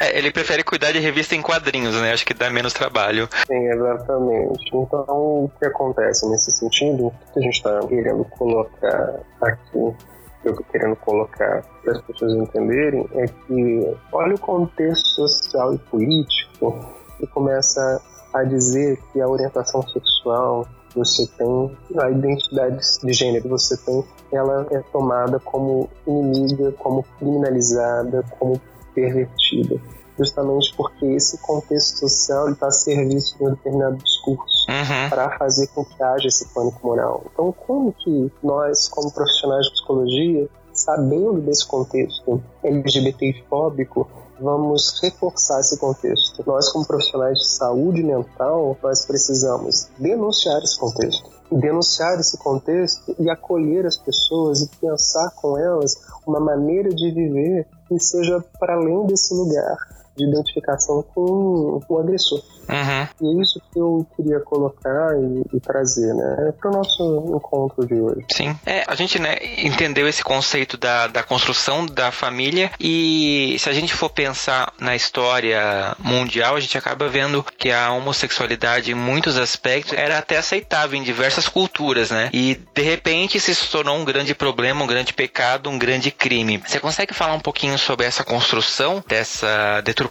Speaker 1: é, ele prefere cuidar de revista em quadrinhos, né? Acho que dá menos trabalho.
Speaker 4: Sim, exatamente. Então, o que acontece nesse sentido, que a gente está querendo colocar aqui eu estou querendo colocar para as pessoas entenderem é que olha o contexto social e político e começa a dizer que a orientação sexual você tem, a identidade de gênero você tem, ela é tomada como inimiga, como criminalizada, como pervertida. Justamente porque esse contexto social está a serviço de um determinado discurso
Speaker 1: uhum.
Speaker 4: para fazer com que haja esse pânico moral. Então, como que nós, como profissionais de psicologia, sabendo desse contexto LGBT-fóbico, vamos reforçar esse contexto. Nós, como profissionais de saúde mental, nós precisamos denunciar esse contexto. Denunciar esse contexto e acolher as pessoas e pensar com elas uma maneira de viver que seja para além desse lugar de identificação com o agressor.
Speaker 1: Uhum.
Speaker 4: E é isso que eu queria colocar e, e trazer, né, para o nosso encontro de hoje.
Speaker 1: Sim, é, a gente, né, entendeu esse conceito da, da construção da família e se a gente for pensar na história mundial, a gente acaba vendo que a homossexualidade, em muitos aspectos, era até aceitável em diversas culturas, né? E de repente se tornou um grande problema, um grande pecado, um grande crime. Você consegue falar um pouquinho sobre essa construção, dessa deturpação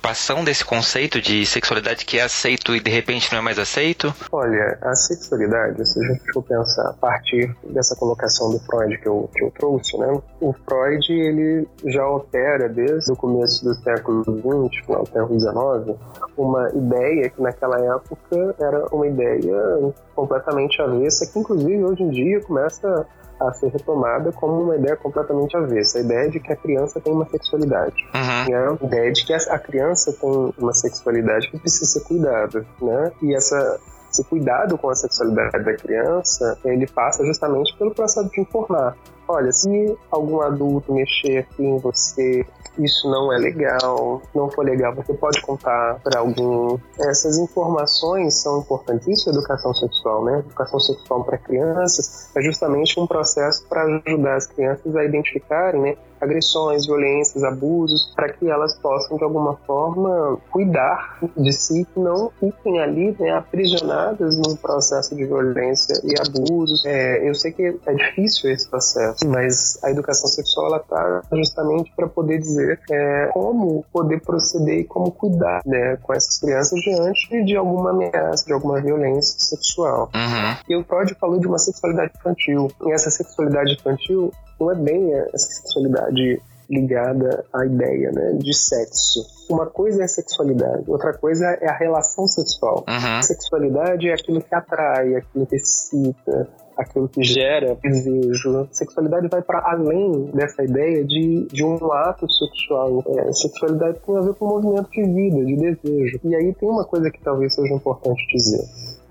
Speaker 1: desse conceito de sexualidade que é aceito e de repente não é mais aceito?
Speaker 4: Olha, a sexualidade, se a gente for pensar a partir dessa colocação do Freud que eu, que eu trouxe, né? O Freud, ele já opera desde o começo do século XX, final do século XIX, uma ideia que naquela época era uma ideia completamente avessa, que inclusive hoje em dia começa a ser retomada como uma ideia completamente avessa. A ideia de que a criança tem uma sexualidade.
Speaker 1: Uhum.
Speaker 4: Né? A ideia de que a criança tem uma sexualidade que precisa ser cuidada. Né? E essa, esse cuidado com a sexualidade da criança, ele passa justamente pelo processo de informar. Olha, se algum adulto mexer aqui em você, isso não é legal, não foi legal, você pode contar para alguém. Essas informações são importantes. Isso é educação sexual, né? Educação sexual para crianças é justamente um processo para ajudar as crianças a identificarem, né? Agressões, violências, abusos, para que elas possam de alguma forma cuidar de si, não fiquem ali né, aprisionadas num processo de violência e abusos. É, eu sei que é difícil esse processo, mas a educação sexual ela está justamente para poder dizer é, como poder proceder e como cuidar né, com essas crianças diante de alguma ameaça, de alguma violência sexual.
Speaker 1: Uhum.
Speaker 4: E o Freud falou de uma sexualidade infantil. E essa sexualidade infantil não é bem essa sexualidade ligada à ideia né, de sexo. Uma coisa é a sexualidade, outra coisa é a relação sexual.
Speaker 1: Uhum.
Speaker 4: Sexualidade é aquilo que atrai, aquilo que excita, aquilo que gera desejo. Sexualidade vai para além dessa ideia de, de um ato sexual. É, sexualidade tem a ver com movimento de vida, de desejo. E aí tem uma coisa que talvez seja importante dizer.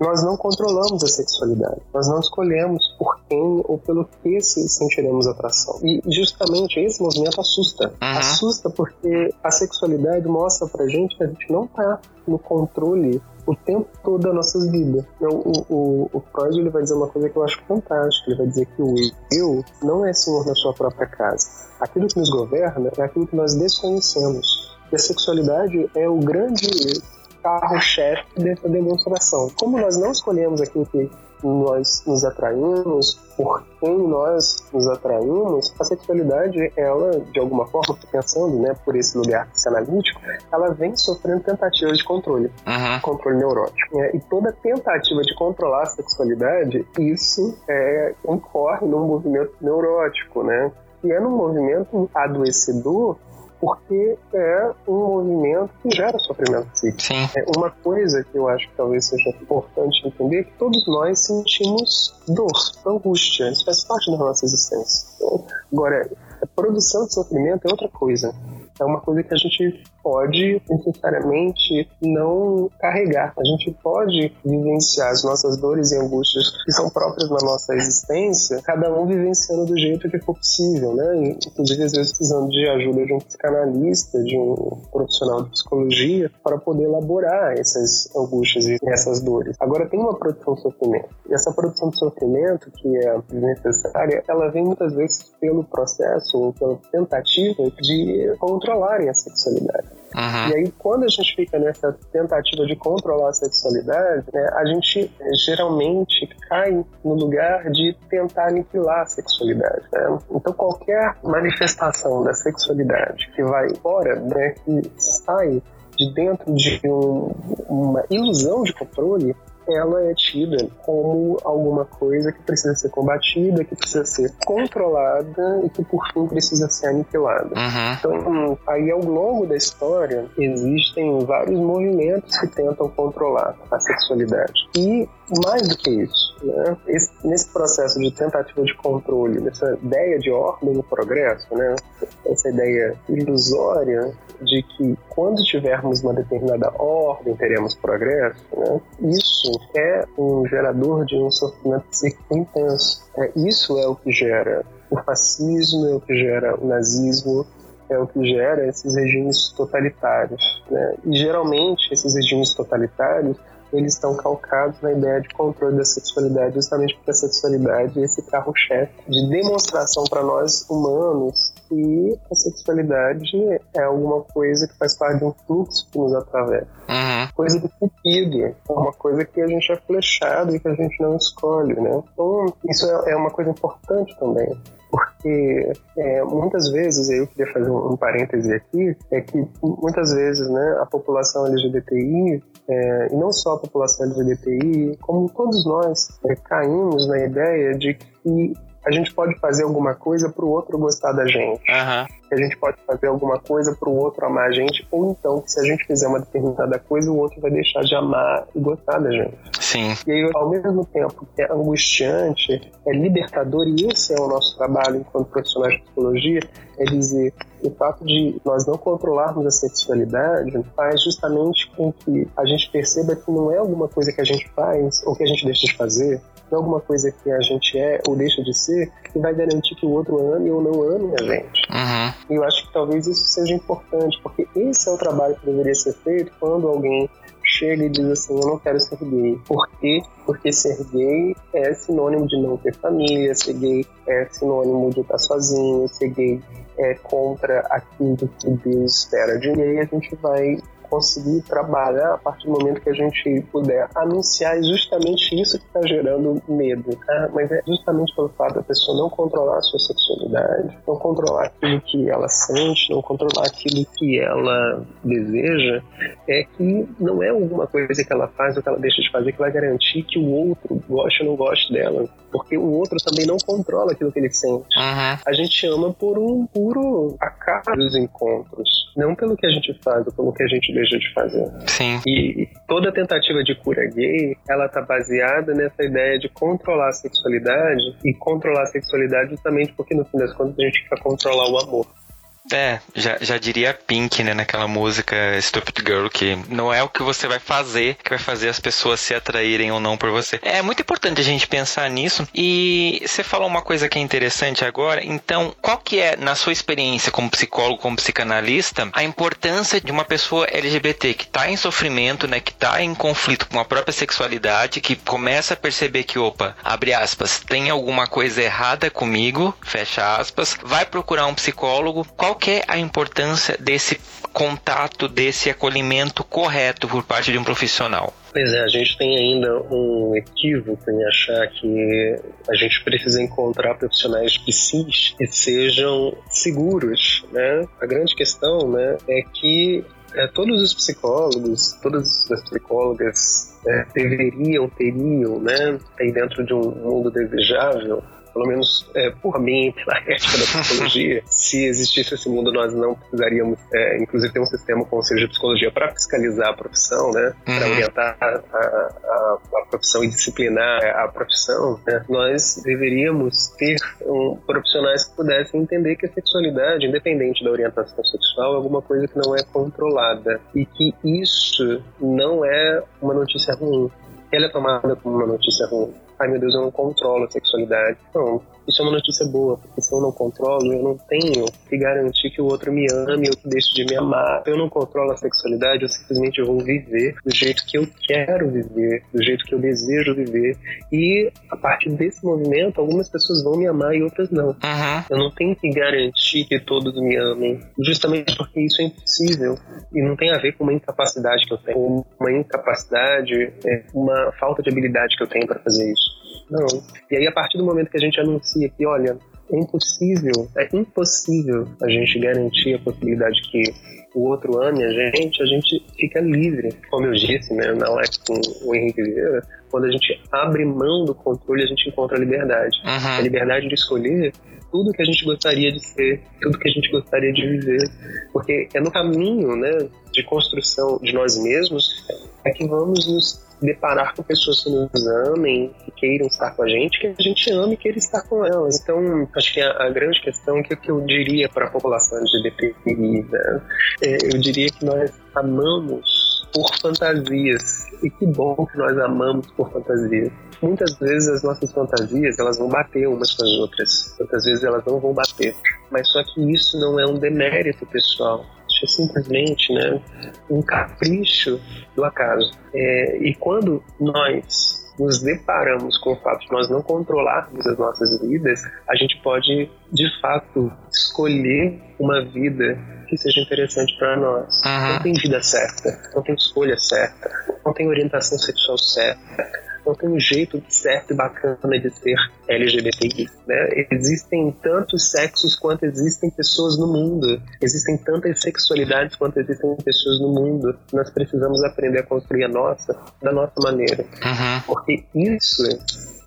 Speaker 4: Nós não controlamos a sexualidade. Nós não escolhemos por quem ou pelo que se sentiremos atração. E justamente esse movimento assusta.
Speaker 1: Uhum.
Speaker 4: Assusta porque a sexualidade mostra pra gente que a gente não tá no controle o tempo todo das nossas vidas. Então, o, o, o Freud ele vai dizer uma coisa que eu acho fantástica. Ele vai dizer que o eu não é senhor na sua própria casa. Aquilo que nos governa é aquilo que nós desconhecemos. E a sexualidade é o grande carro-chefe dessa demonstração. Como nós não escolhemos aquilo que nós nos atraímos, por quem nós nos atraímos, a sexualidade, ela, de alguma forma, pensando né, por esse lugar analítico, ela vem sofrendo tentativas de controle, uhum. controle neurótico. Né? E toda tentativa de controlar a sexualidade, isso é, incorre num movimento neurótico, né? E é num movimento adoecedor porque é um movimento que gera sofrimento psíquico.
Speaker 1: Sim.
Speaker 4: É uma coisa que eu acho que talvez seja importante entender é que todos nós sentimos dor, angústia, isso faz parte da nossa existência. Agora, a produção de sofrimento é outra coisa é uma coisa que a gente pode necessariamente não carregar. A gente pode vivenciar as nossas dores e angústias que são próprias da nossa existência, cada um vivenciando do jeito que for possível, né? Inclusive, às vezes, precisando de ajuda de um psicanalista, de um profissional de psicologia, para poder elaborar essas angústias e essas dores. Agora, tem uma produção de sofrimento. E essa produção de sofrimento, que é necessária, ela vem muitas vezes pelo processo ou pela tentativa de controlarem a sexualidade. Uhum. E aí, quando a gente fica nessa tentativa de controlar a sexualidade, né, a gente geralmente cai no lugar de tentar aniquilar a sexualidade. Né? Então, qualquer manifestação da sexualidade que vai fora, né, que sai de dentro de um, uma ilusão de controle, ela é tida como alguma coisa que precisa ser combatida, que precisa ser controlada e que por fim precisa ser aniquilada.
Speaker 1: Uhum.
Speaker 4: Então, aí ao longo da história existem vários movimentos que tentam controlar a sexualidade. E mais do que isso, né? Esse, nesse processo de tentativa de controle, dessa ideia de ordem e progresso, né? essa ideia ilusória de que quando tivermos uma determinada ordem teremos progresso, né? isso é um gerador de um sofrimento intenso. É, isso é o que gera o fascismo, é o que gera o nazismo, é o que gera esses regimes totalitários. Né? E geralmente esses regimes totalitários eles estão calcados na ideia de controle da sexualidade, justamente porque a sexualidade é esse carro-chefe de demonstração para nós humanos que a sexualidade é alguma coisa que faz parte de um fluxo que nos atravessa.
Speaker 1: Uhum.
Speaker 4: Coisa do cupido, é uma coisa que a gente é flechado e que a gente não escolhe, né? Então, isso é, é uma coisa importante também porque é, muitas vezes, eu queria fazer um, um parêntese aqui, é que muitas vezes né, a população LGBTI, é, e não só a população LGBTI, como todos nós, é, caímos na ideia de que a gente pode fazer alguma coisa para o outro gostar da gente.
Speaker 1: Uhum.
Speaker 4: Que a gente pode fazer alguma coisa para o outro amar a gente, ou então que se a gente fizer uma determinada coisa, o outro vai deixar de amar e gostar da gente.
Speaker 1: Sim.
Speaker 4: E aí, ao mesmo tempo que é angustiante, é libertador, e esse é o nosso trabalho enquanto profissionais de psicologia, é dizer o fato de nós não controlarmos a sexualidade faz justamente com que a gente perceba que não é alguma coisa que a gente faz ou que a gente deixa de fazer, é alguma coisa que a gente é ou deixa de ser que vai garantir que o outro ame ou não ame a gente.
Speaker 1: Uhum.
Speaker 4: E eu acho que talvez isso seja importante, porque esse é o trabalho que deveria ser feito quando alguém chega e diz assim, eu não quero ser gay. Por quê? Porque ser gay é sinônimo de não ter família, ser gay é sinônimo de estar sozinho, ser gay é contra aquilo que Deus espera de mim. E aí a gente vai conseguir trabalhar a partir do momento que a gente puder anunciar justamente isso que está gerando medo, tá? Mas é justamente pelo fato da pessoa não controlar a sua sexualidade, não controlar aquilo que ela sente, não controlar aquilo que ela deseja, é que não é alguma coisa que ela faz ou que ela deixa de fazer que vai garantir que o outro goste ou não goste dela, porque o outro também não controla aquilo que ele sente.
Speaker 1: Uhum.
Speaker 4: A gente ama por um puro acaso dos encontros, não pelo que a gente faz ou pelo que a gente deixa de fazer.
Speaker 1: Sim.
Speaker 4: E toda tentativa de cura gay, ela tá baseada nessa ideia de controlar a sexualidade e controlar a sexualidade justamente porque no fim das contas a gente quer controlar o amor.
Speaker 1: É, já, já diria Pink, né, naquela música Stupid Girl, que não é o que você vai fazer que vai fazer as pessoas se atraírem ou não por você. É muito importante a gente pensar nisso. E você falou uma coisa que é interessante agora. Então, qual que é, na sua experiência como psicólogo, como psicanalista, a importância de uma pessoa LGBT que está em sofrimento, né, que está em conflito com a própria sexualidade, que começa a perceber que, opa, abre aspas, tem alguma coisa errada comigo, fecha aspas, vai procurar um psicólogo. Qual qual é a importância desse contato, desse acolhimento correto por parte de um profissional?
Speaker 4: Pois é, a gente tem ainda um equívoco em achar que a gente precisa encontrar profissionais psis que sejam seguros, né? A grande questão, né, é que é, todos os psicólogos, todas as psicólogas é, deveriam, teriam, né, aí dentro de um mundo desejável, pelo menos é, por mim, pela ética da psicologia, se existisse esse mundo, nós não precisaríamos, é, inclusive, ter um sistema seja de psicologia para fiscalizar a profissão, né? Uhum. Para orientar a, a, a, profissão e disciplinar a profissão. Né? Nós deveríamos ter um, profissionais que pudessem entender que a sexualidade, independente da orientação sexual, é alguma coisa que não é controlada e que isso não é uma notícia ruim. Ela é tomada como uma notícia ruim ai meu Deus, eu não controlo a sexualidade. Não, isso é uma notícia boa, porque se eu não controlo, eu não tenho que garantir que o outro me ame ou que deixe de me amar. Se eu não controlo a sexualidade, eu simplesmente vou viver do jeito que eu quero viver, do jeito que eu desejo viver. E a partir desse movimento, algumas pessoas vão me amar e outras não.
Speaker 1: Uhum.
Speaker 4: Eu não tenho que garantir que todos me amem, justamente porque isso é impossível. E não tem a ver com uma incapacidade que eu tenho, uma incapacidade, é, uma falta de habilidade que eu tenho para fazer isso. Não. E aí, a partir do momento que a gente anuncia que, olha, é impossível, é impossível a gente garantir a possibilidade que o outro ame a gente, a gente fica livre. Como eu disse né, na live com o Henrique Vieira, quando a gente abre mão do controle, a gente encontra a liberdade.
Speaker 1: Uhum.
Speaker 4: A liberdade de escolher tudo que a gente gostaria de ser, tudo que a gente gostaria de viver. Porque é no caminho né, de construção de nós mesmos é que vamos nos deparar com pessoas que nos amem, que queiram estar com a gente, que a gente ame e queira estar com elas. Então, acho que a, a grande questão que, que eu diria para a população LGBTI, né, é, eu diria que nós amamos por fantasias. E que bom que nós amamos por fantasias. Muitas vezes as nossas fantasias elas vão bater umas com as outras. Outras vezes elas não vão bater. Mas só que isso não é um demérito pessoal é simplesmente né, um capricho do acaso. É, e quando nós nos deparamos com o fato de nós não controlarmos as nossas vidas, a gente pode, de fato, escolher uma vida que seja interessante para nós.
Speaker 1: Uhum.
Speaker 4: Não tem vida certa, não tem escolha certa, não tem orientação sexual certa não tem um jeito certo e bacana de ser LGBTI. Né? Existem tantos sexos quanto existem pessoas no mundo. Existem tantas sexualidades quanto existem pessoas no mundo. Nós precisamos aprender a construir a nossa da nossa maneira.
Speaker 1: Uhum.
Speaker 4: Porque isso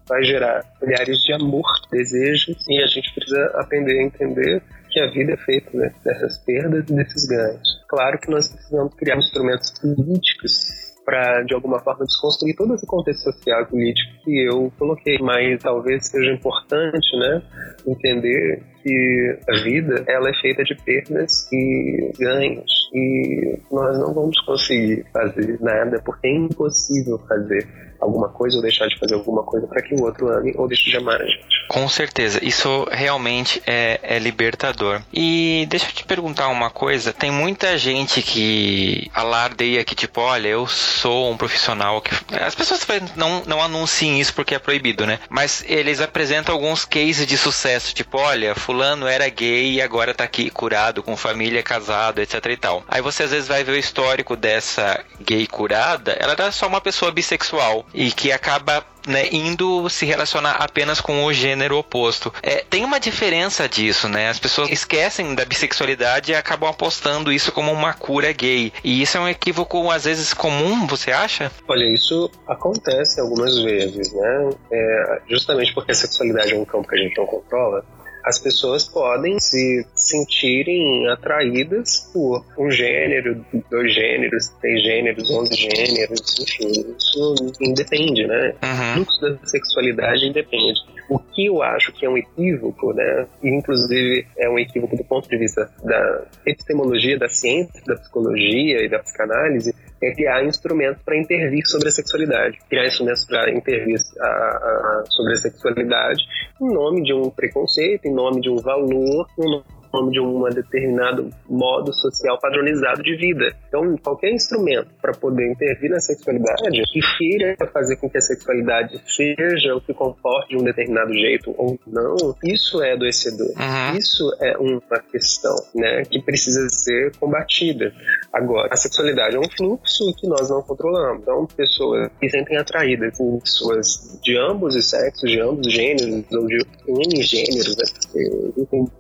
Speaker 4: vai gerar olhares de amor, desejos, e a gente precisa aprender a entender que a vida é feita né, dessas perdas e desses ganhos. Claro que nós precisamos criar instrumentos políticos para, de alguma forma, desconstruir todo esse contexto social e político que eu coloquei. Mas talvez seja importante, né, entender que a vida ela é feita de perdas e ganhos e nós não vamos conseguir fazer nada porque é impossível fazer alguma coisa ou deixar de fazer alguma coisa para que o outro ame ou deixe de amar a gente.
Speaker 1: Com certeza, isso realmente é, é, libertador. E deixa eu te perguntar uma coisa: tem muita gente que alardeia que, tipo, olha, eu sou um profissional que. As pessoas não, não anunciem isso porque é proibido, né? Mas eles apresentam alguns cases de sucesso, tipo, olha, fulano era gay e agora tá aqui curado, com família, casado, etc e tal. Aí você às vezes vai ver o histórico dessa gay curada, ela era só uma pessoa bissexual e que acaba né, indo se relacionar apenas com o gênero oposto. É, tem uma diferença disso, né? As pessoas esquecem da bissexualidade e acabam apostando isso como uma cura gay. E isso é um equívoco, às vezes, comum, você acha?
Speaker 4: Olha, isso acontece algumas vezes, né? É, justamente porque a sexualidade é um campo que a gente não controla, as pessoas podem se sentirem atraídas por um gênero, dois gêneros, três gêneros, onze gêneros, enfim, isso independe, né?
Speaker 1: Uhum.
Speaker 4: O fluxo da sexualidade independe. O que eu acho que é um equívoco, né? E inclusive é um equívoco do ponto de vista da epistemologia, da ciência, da psicologia e da psicanálise, é criar instrumentos para intervir sobre a sexualidade, criar instrumentos para intervir a, a, sobre a sexualidade em nome de um preconceito, em nome de um valor, em nome de um determinado modo social padronizado de vida. Então, qualquer instrumento para poder intervir na sexualidade que queira fazer com que a sexualidade seja o que comporte de um determinado jeito ou não, isso é adoecedor. Uhum. Isso é uma questão né, que precisa ser combatida. Agora, a sexualidade é um fluxo que nós não controlamos. Então, pessoas que sentem atraídas com pessoas de ambos os sexos, de ambos os gêneros, ou de N gêneros, né?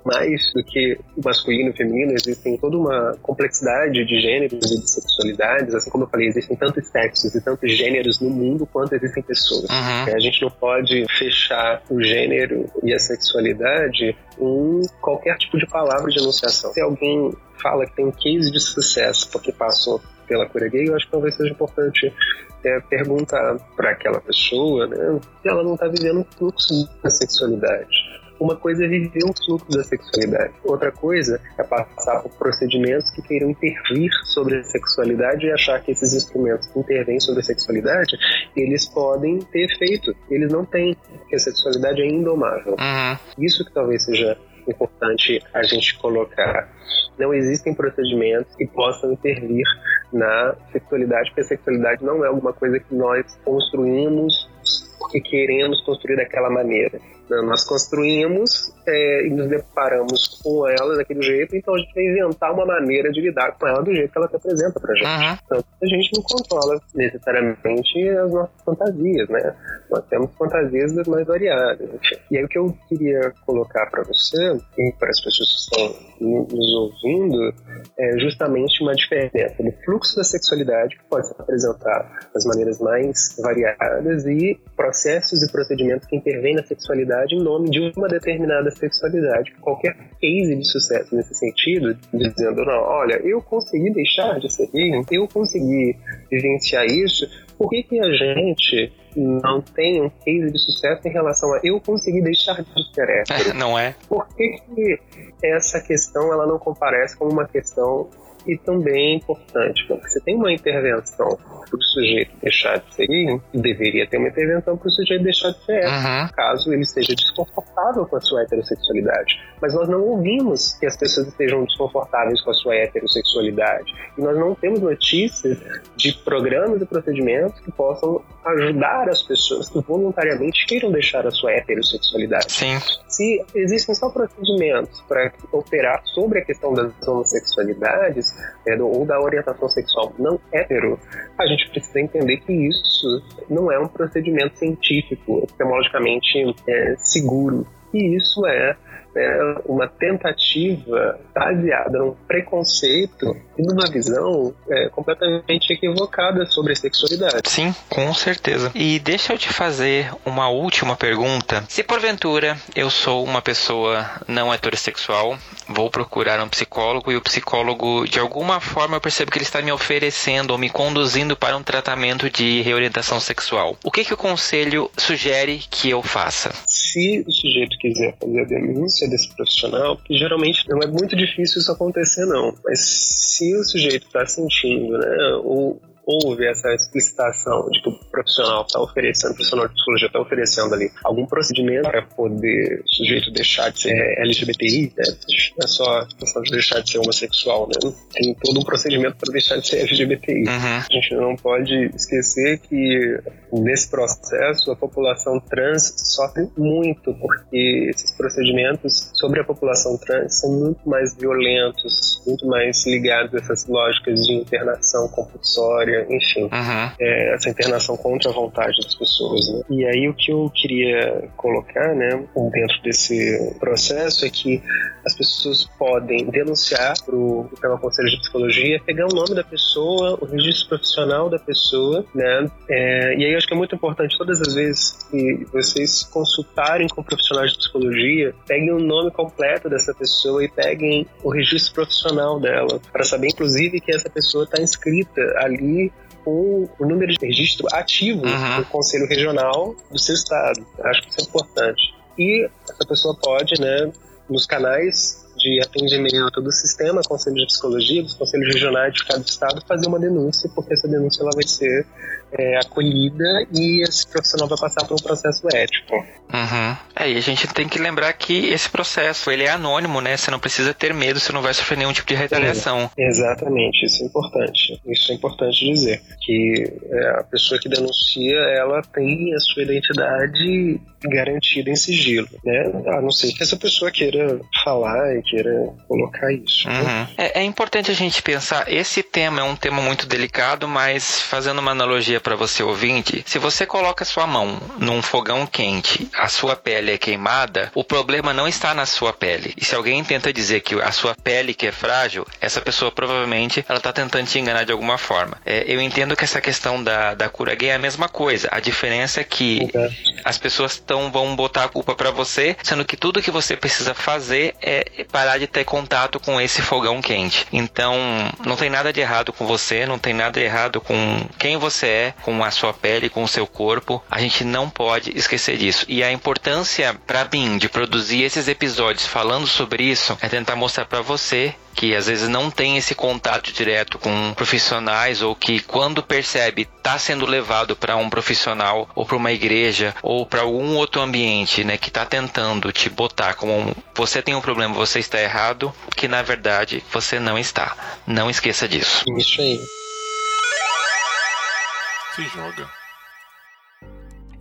Speaker 4: mais do que o masculino e o feminino, existem toda uma complexidade de gêneros e de sexualidades. Assim como eu falei, existem tantos sexos e tantos gêneros no mundo quanto existem pessoas. Uhum. A gente não pode fechar o gênero e a sexualidade em qualquer tipo de palavra de enunciação. Se alguém fala que tem um case de sucesso porque passou pela cura gay, eu acho que talvez seja importante é, perguntar para aquela pessoa né, se ela não está vivendo um fluxo da sexualidade. Uma coisa é viver um fluxo da sexualidade, outra coisa é passar por procedimentos que queiram intervir sobre a sexualidade e achar que esses instrumentos que intervêm sobre a sexualidade eles podem ter efeito. Eles não têm, porque a sexualidade é indomável. Uhum. Isso que talvez seja importante a gente colocar. Não existem procedimentos que possam intervir na sexualidade, porque a sexualidade não é alguma coisa que nós construímos porque queremos construir daquela maneira. Nós construímos é, e nos deparamos com ela daquele jeito, então a gente vai inventar uma maneira de lidar com ela do jeito que ela se apresenta pra gente. Uhum. Então a gente não controla necessariamente as nossas fantasias, né? Nós temos fantasias mais variadas. E aí o que eu queria colocar para você e para as pessoas que estão nos ouvindo é justamente uma diferença no fluxo da sexualidade que pode se apresentar das maneiras mais variadas e processos e procedimentos que intervêm na sexualidade em nome de uma determinada sexualidade. Qualquer case de sucesso nesse sentido, dizendo, não, olha, eu consegui deixar de ser gay, eu consegui vivenciar isso, por que, que a gente não tem um case de sucesso em relação a eu consegui deixar de ser hétero?
Speaker 1: Não é?
Speaker 4: Por que, que essa questão ela não comparece como uma questão e também é importante, porque você tem uma intervenção para o sujeito deixar de ser gay, deveria ter uma intervenção para o sujeito deixar de ser uhum. caso ele esteja desconfortável com a sua heterossexualidade. Mas nós não ouvimos que as pessoas estejam desconfortáveis com a sua heterossexualidade. E nós não temos notícias de programas e procedimentos que possam ajudar as pessoas que voluntariamente queiram deixar a sua heterossexualidade.
Speaker 1: Sim.
Speaker 4: Se existem só procedimentos para operar sobre a questão das homossexualidades, é, ou da orientação sexual não hétero, a gente precisa entender que isso não é um procedimento científico, epistemologicamente é, seguro. E isso é é uma tentativa baseada num preconceito e numa visão é, completamente equivocada sobre a sexualidade.
Speaker 1: Sim, com certeza. E deixa eu te fazer uma última pergunta. Se porventura eu sou uma pessoa não heterossexual, vou procurar um psicólogo e o psicólogo, de alguma forma, eu percebo que ele está me oferecendo ou me conduzindo para um tratamento de reorientação sexual. O que, que o conselho sugere que eu faça?
Speaker 4: Se o sujeito quiser fazer a denúncia desse profissional, que geralmente não é muito difícil isso acontecer, não, mas se o sujeito está sentindo, né, ou houve essa explicitação de que o profissional está oferecendo, o profissional de psicologia está oferecendo ali algum procedimento para poder o sujeito deixar de ser LGBTI, né? não é só questão de deixar de ser homossexual, né? Tem todo um procedimento para deixar de ser LGBTI. Uhum. A gente não pode esquecer que nesse processo a população trans sofre muito, porque esses procedimentos sobre a população trans são muito mais violentos, muito mais ligados a essas lógicas de internação compulsória, enfim, uhum. é, essa internação contra a vontade das pessoas. Né? E aí o que eu queria colocar, né, dentro desse processo é que as pessoas podem denunciar para o Conselho de Psicologia, pegar o nome da pessoa, o registro profissional da pessoa, né? É, e aí eu acho que é muito importante todas as vezes que vocês consultarem com profissionais de psicologia, peguem o nome completo dessa pessoa e peguem o registro profissional dela, para saber inclusive que essa pessoa está inscrita ali com o número de registro ativo uhum. do Conselho Regional do seu estado. Acho que isso é importante. E essa pessoa pode, né, nos canais de atendimento do sistema Conselho de Psicologia, dos Conselhos Regionais de cada estado, fazer uma denúncia, porque essa denúncia ela vai ser é, acolhida e esse profissional vai passar por um processo ético.
Speaker 1: Uhum. É, e a gente tem que lembrar que esse processo ele é anônimo, né? Você não precisa ter medo, você não vai sofrer nenhum tipo de retaliação.
Speaker 4: É, exatamente, isso é importante. Isso é importante dizer. Que é, a pessoa que denuncia, ela tem a sua identidade garantida em sigilo, né? A não ser que essa pessoa queira falar e queira colocar isso. Né?
Speaker 1: Uhum. Né? É, é importante a gente pensar, esse tema é um tema muito delicado, mas fazendo uma analogia para você ouvinte, se você coloca sua mão num fogão quente, a sua pele é queimada, o problema não está na sua pele. E se alguém tenta dizer que a sua pele que é frágil, essa pessoa provavelmente ela está tentando te enganar de alguma forma. É, eu entendo que essa questão da, da cura gay é a mesma coisa. A diferença é que uhum. as pessoas estão vão botar a culpa para você, sendo que tudo que você precisa fazer é parar de ter contato com esse fogão quente. Então, não tem nada de errado com você, não tem nada de errado com quem você é, com a sua pele, com o seu corpo. A gente não pode esquecer disso. E a importância para mim de produzir esses episódios falando sobre isso é tentar mostrar para você que às vezes não tem esse contato direto com profissionais ou que quando percebe está sendo levado para um profissional ou para uma igreja ou para algum outro ambiente, né, que está tentando te botar como você tem um problema, você está errado, que na verdade você não está. Não esqueça disso.
Speaker 4: Isso aí.
Speaker 2: Se joga.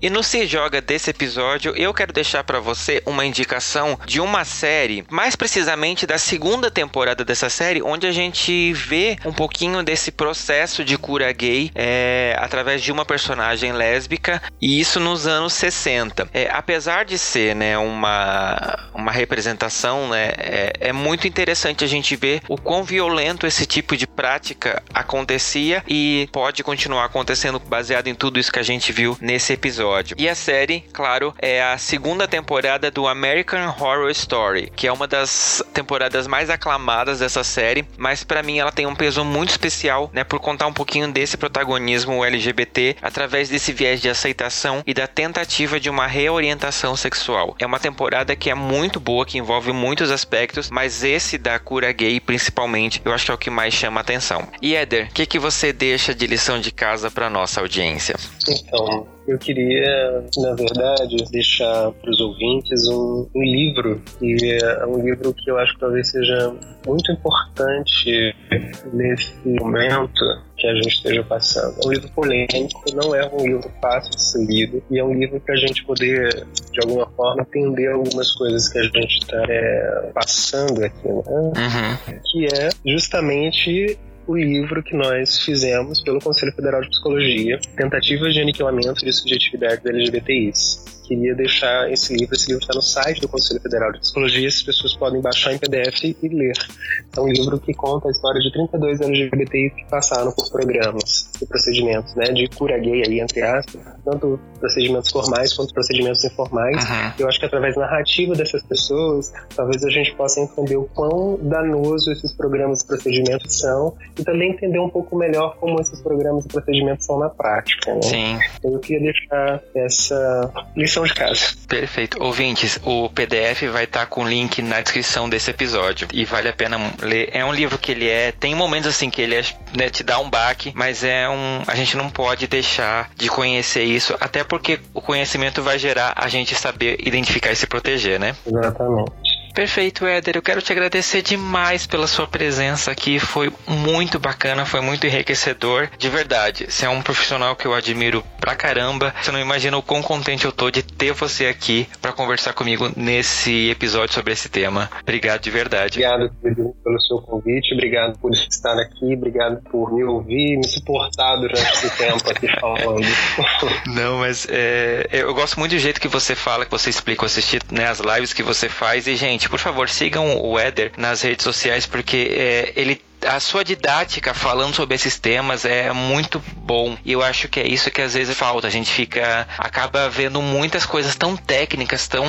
Speaker 1: E no Se Joga desse episódio, eu quero deixar para você uma indicação de uma série, mais precisamente da segunda temporada dessa série, onde a gente vê um pouquinho desse processo de cura gay é, através de uma personagem lésbica, e isso nos anos 60. É, apesar de ser né, uma, uma representação, né, é, é muito interessante a gente ver o quão violento esse tipo de prática acontecia e pode continuar acontecendo baseado em tudo isso que a gente viu nesse episódio episódio. E a série, claro, é a segunda temporada do American Horror Story, que é uma das temporadas mais aclamadas dessa série, mas para mim ela tem um peso muito especial, né, por contar um pouquinho desse protagonismo LGBT através desse viés de aceitação e da tentativa de uma reorientação sexual. É uma temporada que é muito boa, que envolve muitos aspectos, mas esse da cura gay principalmente, eu acho que é o que mais chama atenção. E Éder, o que, que você deixa de lição de casa para nossa audiência?
Speaker 4: Então, eu queria, na verdade, deixar para os ouvintes um, um, livro, e é um livro que eu acho que talvez seja muito importante nesse momento que a gente esteja passando. É um livro polêmico, não é um livro fácil de ser lido, e é um livro para a gente poder, de alguma forma, entender algumas coisas que a gente está é, passando aqui, né? Uhum. Que é justamente o livro que nós fizemos pelo Conselho Federal de Psicologia, Tentativas de Aniquilamento de Subjetividade da LGBTIs queria deixar esse livro. Esse livro está no site do Conselho Federal de Psicologia. As pessoas podem baixar em PDF e ler. É um livro que conta a história de 32 LGBTI que passaram por programas e procedimentos, né, de cura gay aí, entre aspas, tanto procedimentos formais quanto procedimentos informais. Uhum. Eu acho que através da narrativa dessas pessoas, talvez a gente possa entender o quão danoso esses programas e procedimentos são e também entender um pouco melhor como esses programas e procedimentos são na prática. Né?
Speaker 1: Sim.
Speaker 4: Então, eu queria deixar essa lição lição de casa.
Speaker 1: Perfeito. Ouvintes, o PDF vai estar tá com o link na descrição desse episódio e vale a pena ler. É um livro que ele é. Tem momentos assim que ele é, né, te dá um baque, mas é um. A gente não pode deixar de conhecer isso, até porque o conhecimento vai gerar a gente saber identificar e se proteger, né?
Speaker 4: Exatamente.
Speaker 1: Perfeito, Éder. Eu quero te agradecer demais pela sua presença aqui. Foi muito bacana, foi muito enriquecedor. De verdade, você é um profissional que eu admiro pra caramba. Você não imagina o quão contente eu tô de ter você aqui para conversar comigo nesse episódio sobre esse tema. Obrigado de verdade.
Speaker 4: Obrigado pelo seu convite, obrigado por estar aqui, obrigado por me ouvir, me suportar durante esse tempo aqui falando.
Speaker 1: Não, mas é, eu gosto muito do jeito que você fala, que você explica, assistir né, as lives que você faz. E, gente, por favor, sigam o Eder nas redes sociais, porque é, ele a sua didática falando sobre esses temas é muito bom. E eu acho que é isso que às vezes falta. A gente fica acaba vendo muitas coisas tão técnicas, tão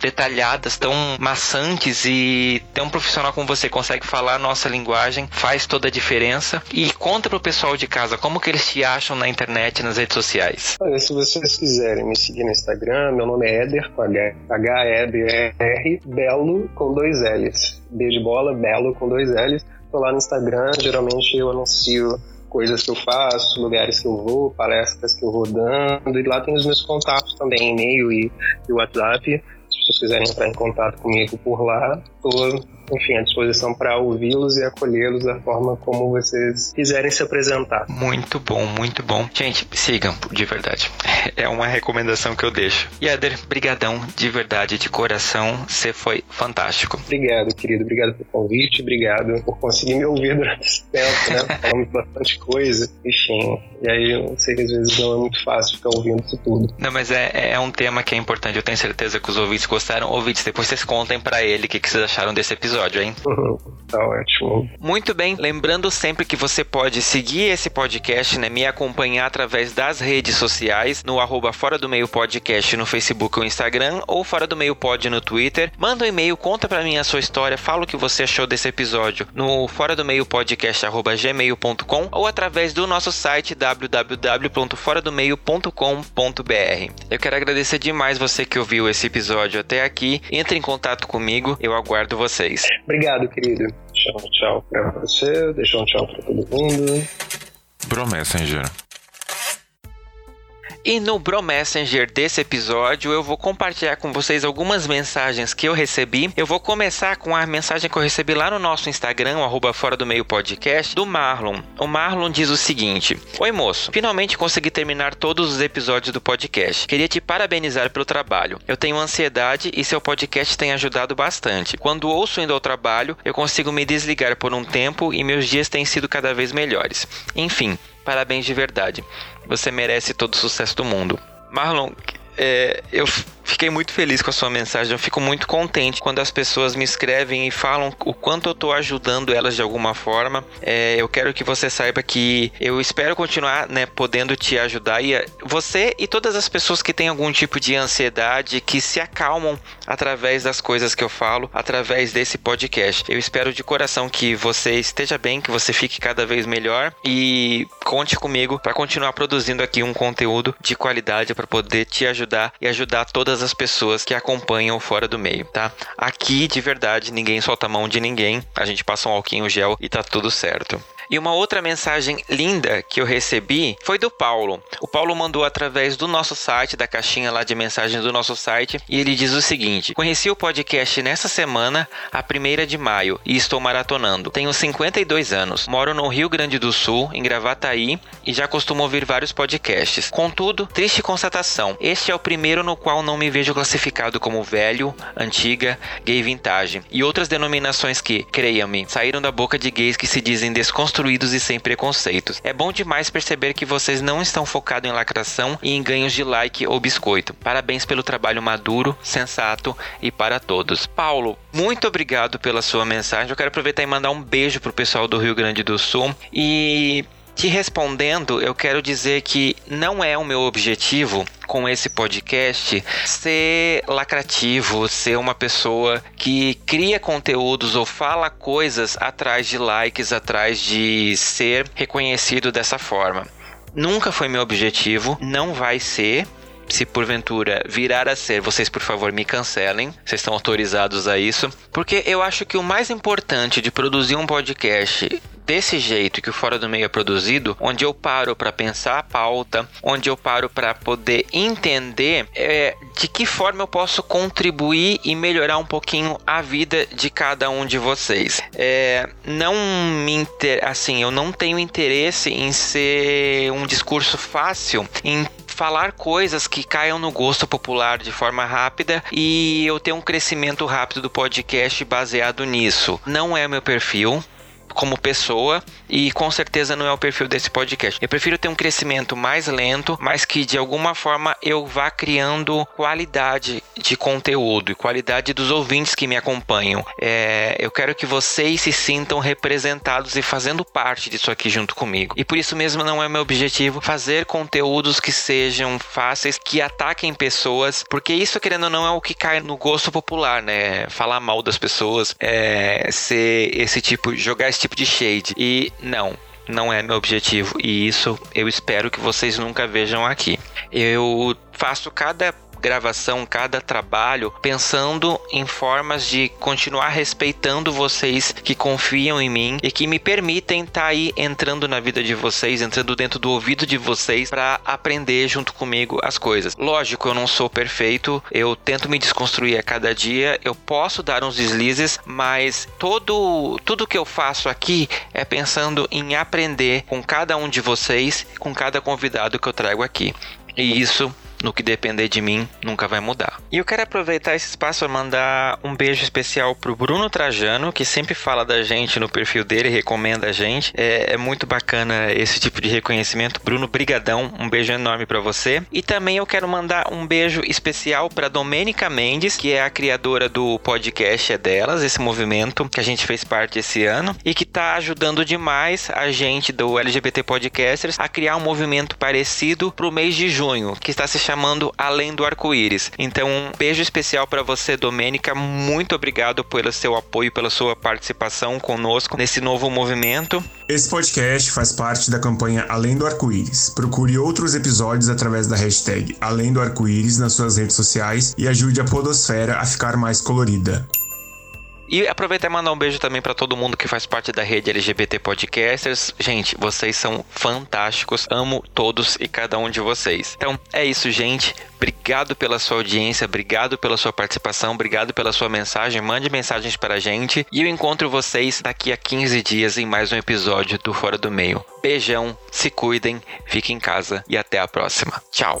Speaker 1: detalhadas, tão maçantes e ter um profissional como você consegue falar a nossa linguagem faz toda a diferença. E conta pro pessoal de casa como que eles te acham na internet, nas redes sociais.
Speaker 4: Olha, se vocês quiserem me seguir no Instagram, meu nome é Eder, com H, H-E-D-R, Belo com dois L's. B de bola, Belo com dois L's. Tô lá no Instagram, geralmente eu anuncio coisas que eu faço, lugares que eu vou, palestras que eu vou dando, e lá tem os meus contatos também, e-mail e, e WhatsApp. Se vocês quiserem entrar em contato comigo por lá, estou enfim, à disposição para ouvi-los e acolhê-los da forma como vocês quiserem se apresentar.
Speaker 1: Muito bom, muito bom. Gente, sigam, de verdade. É uma recomendação que eu deixo. Yader, brigadão, de verdade, de coração, você foi fantástico.
Speaker 4: Obrigado, querido. Obrigado pelo convite, obrigado por conseguir me ouvir durante esse tempo, né? Falando bastante coisa, enfim. E aí, eu sei que às vezes não é muito fácil ficar ouvindo isso tudo.
Speaker 1: Não, mas é, é um tema que é importante. Eu tenho certeza que os ouvintes gostaram. Ouvintes, depois vocês contem para ele o que, que vocês acharam desse episódio episódio, hein?
Speaker 4: Uhum, tá ótimo.
Speaker 1: Muito bem, lembrando sempre que você pode seguir esse podcast, né? Me acompanhar através das redes sociais, no arroba Fora do Meio Podcast no Facebook ou Instagram, ou Fora do Meio Pod no Twitter. Manda um e-mail, conta pra mim a sua história, fala o que você achou desse episódio no Fora do Meio Podcast arroba gmail.com ou através do nosso site www.foradomeio.com.br. Eu quero agradecer demais você que ouviu esse episódio até aqui. Entre em contato comigo, eu aguardo vocês.
Speaker 4: Obrigado, querido. Tchau, tchau pra você. Deixa um tchau pra todo mundo.
Speaker 2: Pro Messenger.
Speaker 1: E no Bro Messenger desse episódio eu vou compartilhar com vocês algumas mensagens que eu recebi. Eu vou começar com a mensagem que eu recebi lá no nosso Instagram, arroba Fora do Meio Podcast, do Marlon. O Marlon diz o seguinte: Oi moço, finalmente consegui terminar todos os episódios do podcast. Queria te parabenizar pelo trabalho. Eu tenho ansiedade e seu podcast tem ajudado bastante. Quando ouço indo ao trabalho, eu consigo me desligar por um tempo e meus dias têm sido cada vez melhores. Enfim, parabéns de verdade. Você merece todo o sucesso do mundo. Marlon, é, eu fiquei muito feliz com a sua mensagem. Eu fico muito contente quando as pessoas me escrevem e falam o quanto eu estou ajudando elas de alguma forma. É, eu quero que você saiba que eu espero continuar, né, podendo te ajudar e é, você e todas as pessoas que têm algum tipo de ansiedade que se acalmam através das coisas que eu falo, através desse podcast. Eu espero de coração que você esteja bem, que você fique cada vez melhor e conte comigo para continuar produzindo aqui um conteúdo de qualidade para poder te ajudar e ajudar todas as pessoas que acompanham fora do meio, tá? Aqui de verdade ninguém solta a mão de ninguém, a gente passa um alquinho gel e tá tudo certo. E uma outra mensagem linda que eu recebi foi do Paulo. O Paulo mandou através do nosso site, da caixinha lá de mensagens do nosso site, e ele diz o seguinte: Conheci o podcast nessa semana, a primeira de maio, e estou maratonando. Tenho 52 anos, moro no Rio Grande do Sul, em Gravataí, e já costumo ouvir vários podcasts. Contudo, triste constatação: este é o primeiro no qual não me vejo classificado como velho, antiga, gay vintage e outras denominações que, creia-me, saíram da boca de gays que se dizem desconstruídos construídos e sem preconceitos. É bom demais perceber que vocês não estão focados em lacração e em ganhos de like ou biscoito. Parabéns pelo trabalho maduro, sensato e para todos. Paulo, muito obrigado pela sua mensagem. Eu quero aproveitar e mandar um beijo pro pessoal do Rio Grande do Sul e te respondendo, eu quero dizer que não é o meu objetivo com esse podcast ser lacrativo, ser uma pessoa que cria conteúdos ou fala coisas atrás de likes, atrás de ser reconhecido dessa forma. Nunca foi meu objetivo, não vai ser se porventura virar a ser, vocês por favor me cancelem. Vocês estão autorizados a isso. Porque eu acho que o mais importante de produzir um podcast desse jeito que o Fora do Meio é produzido, onde eu paro para pensar a pauta, onde eu paro para poder entender é, de que forma eu posso contribuir e melhorar um pouquinho a vida de cada um de vocês. É, não me inter... assim, eu não tenho interesse em ser um discurso fácil, em falar coisas que caiam no gosto popular de forma rápida e eu ter um crescimento rápido do podcast baseado nisso. Não é meu perfil como pessoa e com certeza não é o perfil desse podcast. Eu prefiro ter um crescimento mais lento, mas que de alguma forma eu vá criando qualidade de conteúdo e qualidade dos ouvintes que me acompanham. É, eu quero que vocês se sintam representados e fazendo parte disso aqui junto comigo. E por isso mesmo não é meu objetivo fazer conteúdos que sejam fáceis, que ataquem pessoas, porque isso querendo ou não é o que cai no gosto popular, né? Falar mal das pessoas, é, ser esse tipo, jogar esse tipo de shade. E não, não é meu objetivo e isso eu espero que vocês nunca vejam aqui. Eu faço cada gravação, cada trabalho, pensando em formas de continuar respeitando vocês que confiam em mim e que me permitem estar tá aí entrando na vida de vocês, entrando dentro do ouvido de vocês para aprender junto comigo as coisas. Lógico, eu não sou perfeito, eu tento me desconstruir a cada dia, eu posso dar uns deslizes, mas todo tudo que eu faço aqui é pensando em aprender com cada um de vocês, com cada convidado que eu trago aqui. E isso no que depender de mim, nunca vai mudar. E eu quero aproveitar esse espaço para mandar um beijo especial pro Bruno Trajano, que sempre fala da gente no perfil dele, recomenda a gente. É, é muito bacana esse tipo de reconhecimento. Bruno, brigadão, um beijo enorme para você. E também eu quero mandar um beijo especial para Domênica Mendes, que é a criadora do podcast É Delas, esse movimento que a gente fez parte esse ano e que está ajudando demais a gente do LGBT Podcasters a criar um movimento parecido pro mês de junho, que está se chamando Além do Arco-Íris. Então, um beijo especial para você, Domênica. Muito obrigado pelo seu apoio, pela sua participação conosco nesse novo movimento.
Speaker 3: Esse podcast faz parte da campanha Além do Arco-Íris. Procure outros episódios através da hashtag Além do Arco-Íris nas suas redes sociais e ajude a Podosfera a ficar mais colorida.
Speaker 1: E aproveitar e mandar um beijo também para todo mundo que faz parte da rede LGBT Podcasters. Gente, vocês são fantásticos. Amo todos e cada um de vocês. Então, é isso, gente. Obrigado pela sua audiência, obrigado pela sua participação, obrigado pela sua mensagem. Mande mensagens para a gente e eu encontro vocês daqui a 15 dias em mais um episódio do Fora do Meio. Beijão, se cuidem, fiquem em casa e até a próxima. Tchau.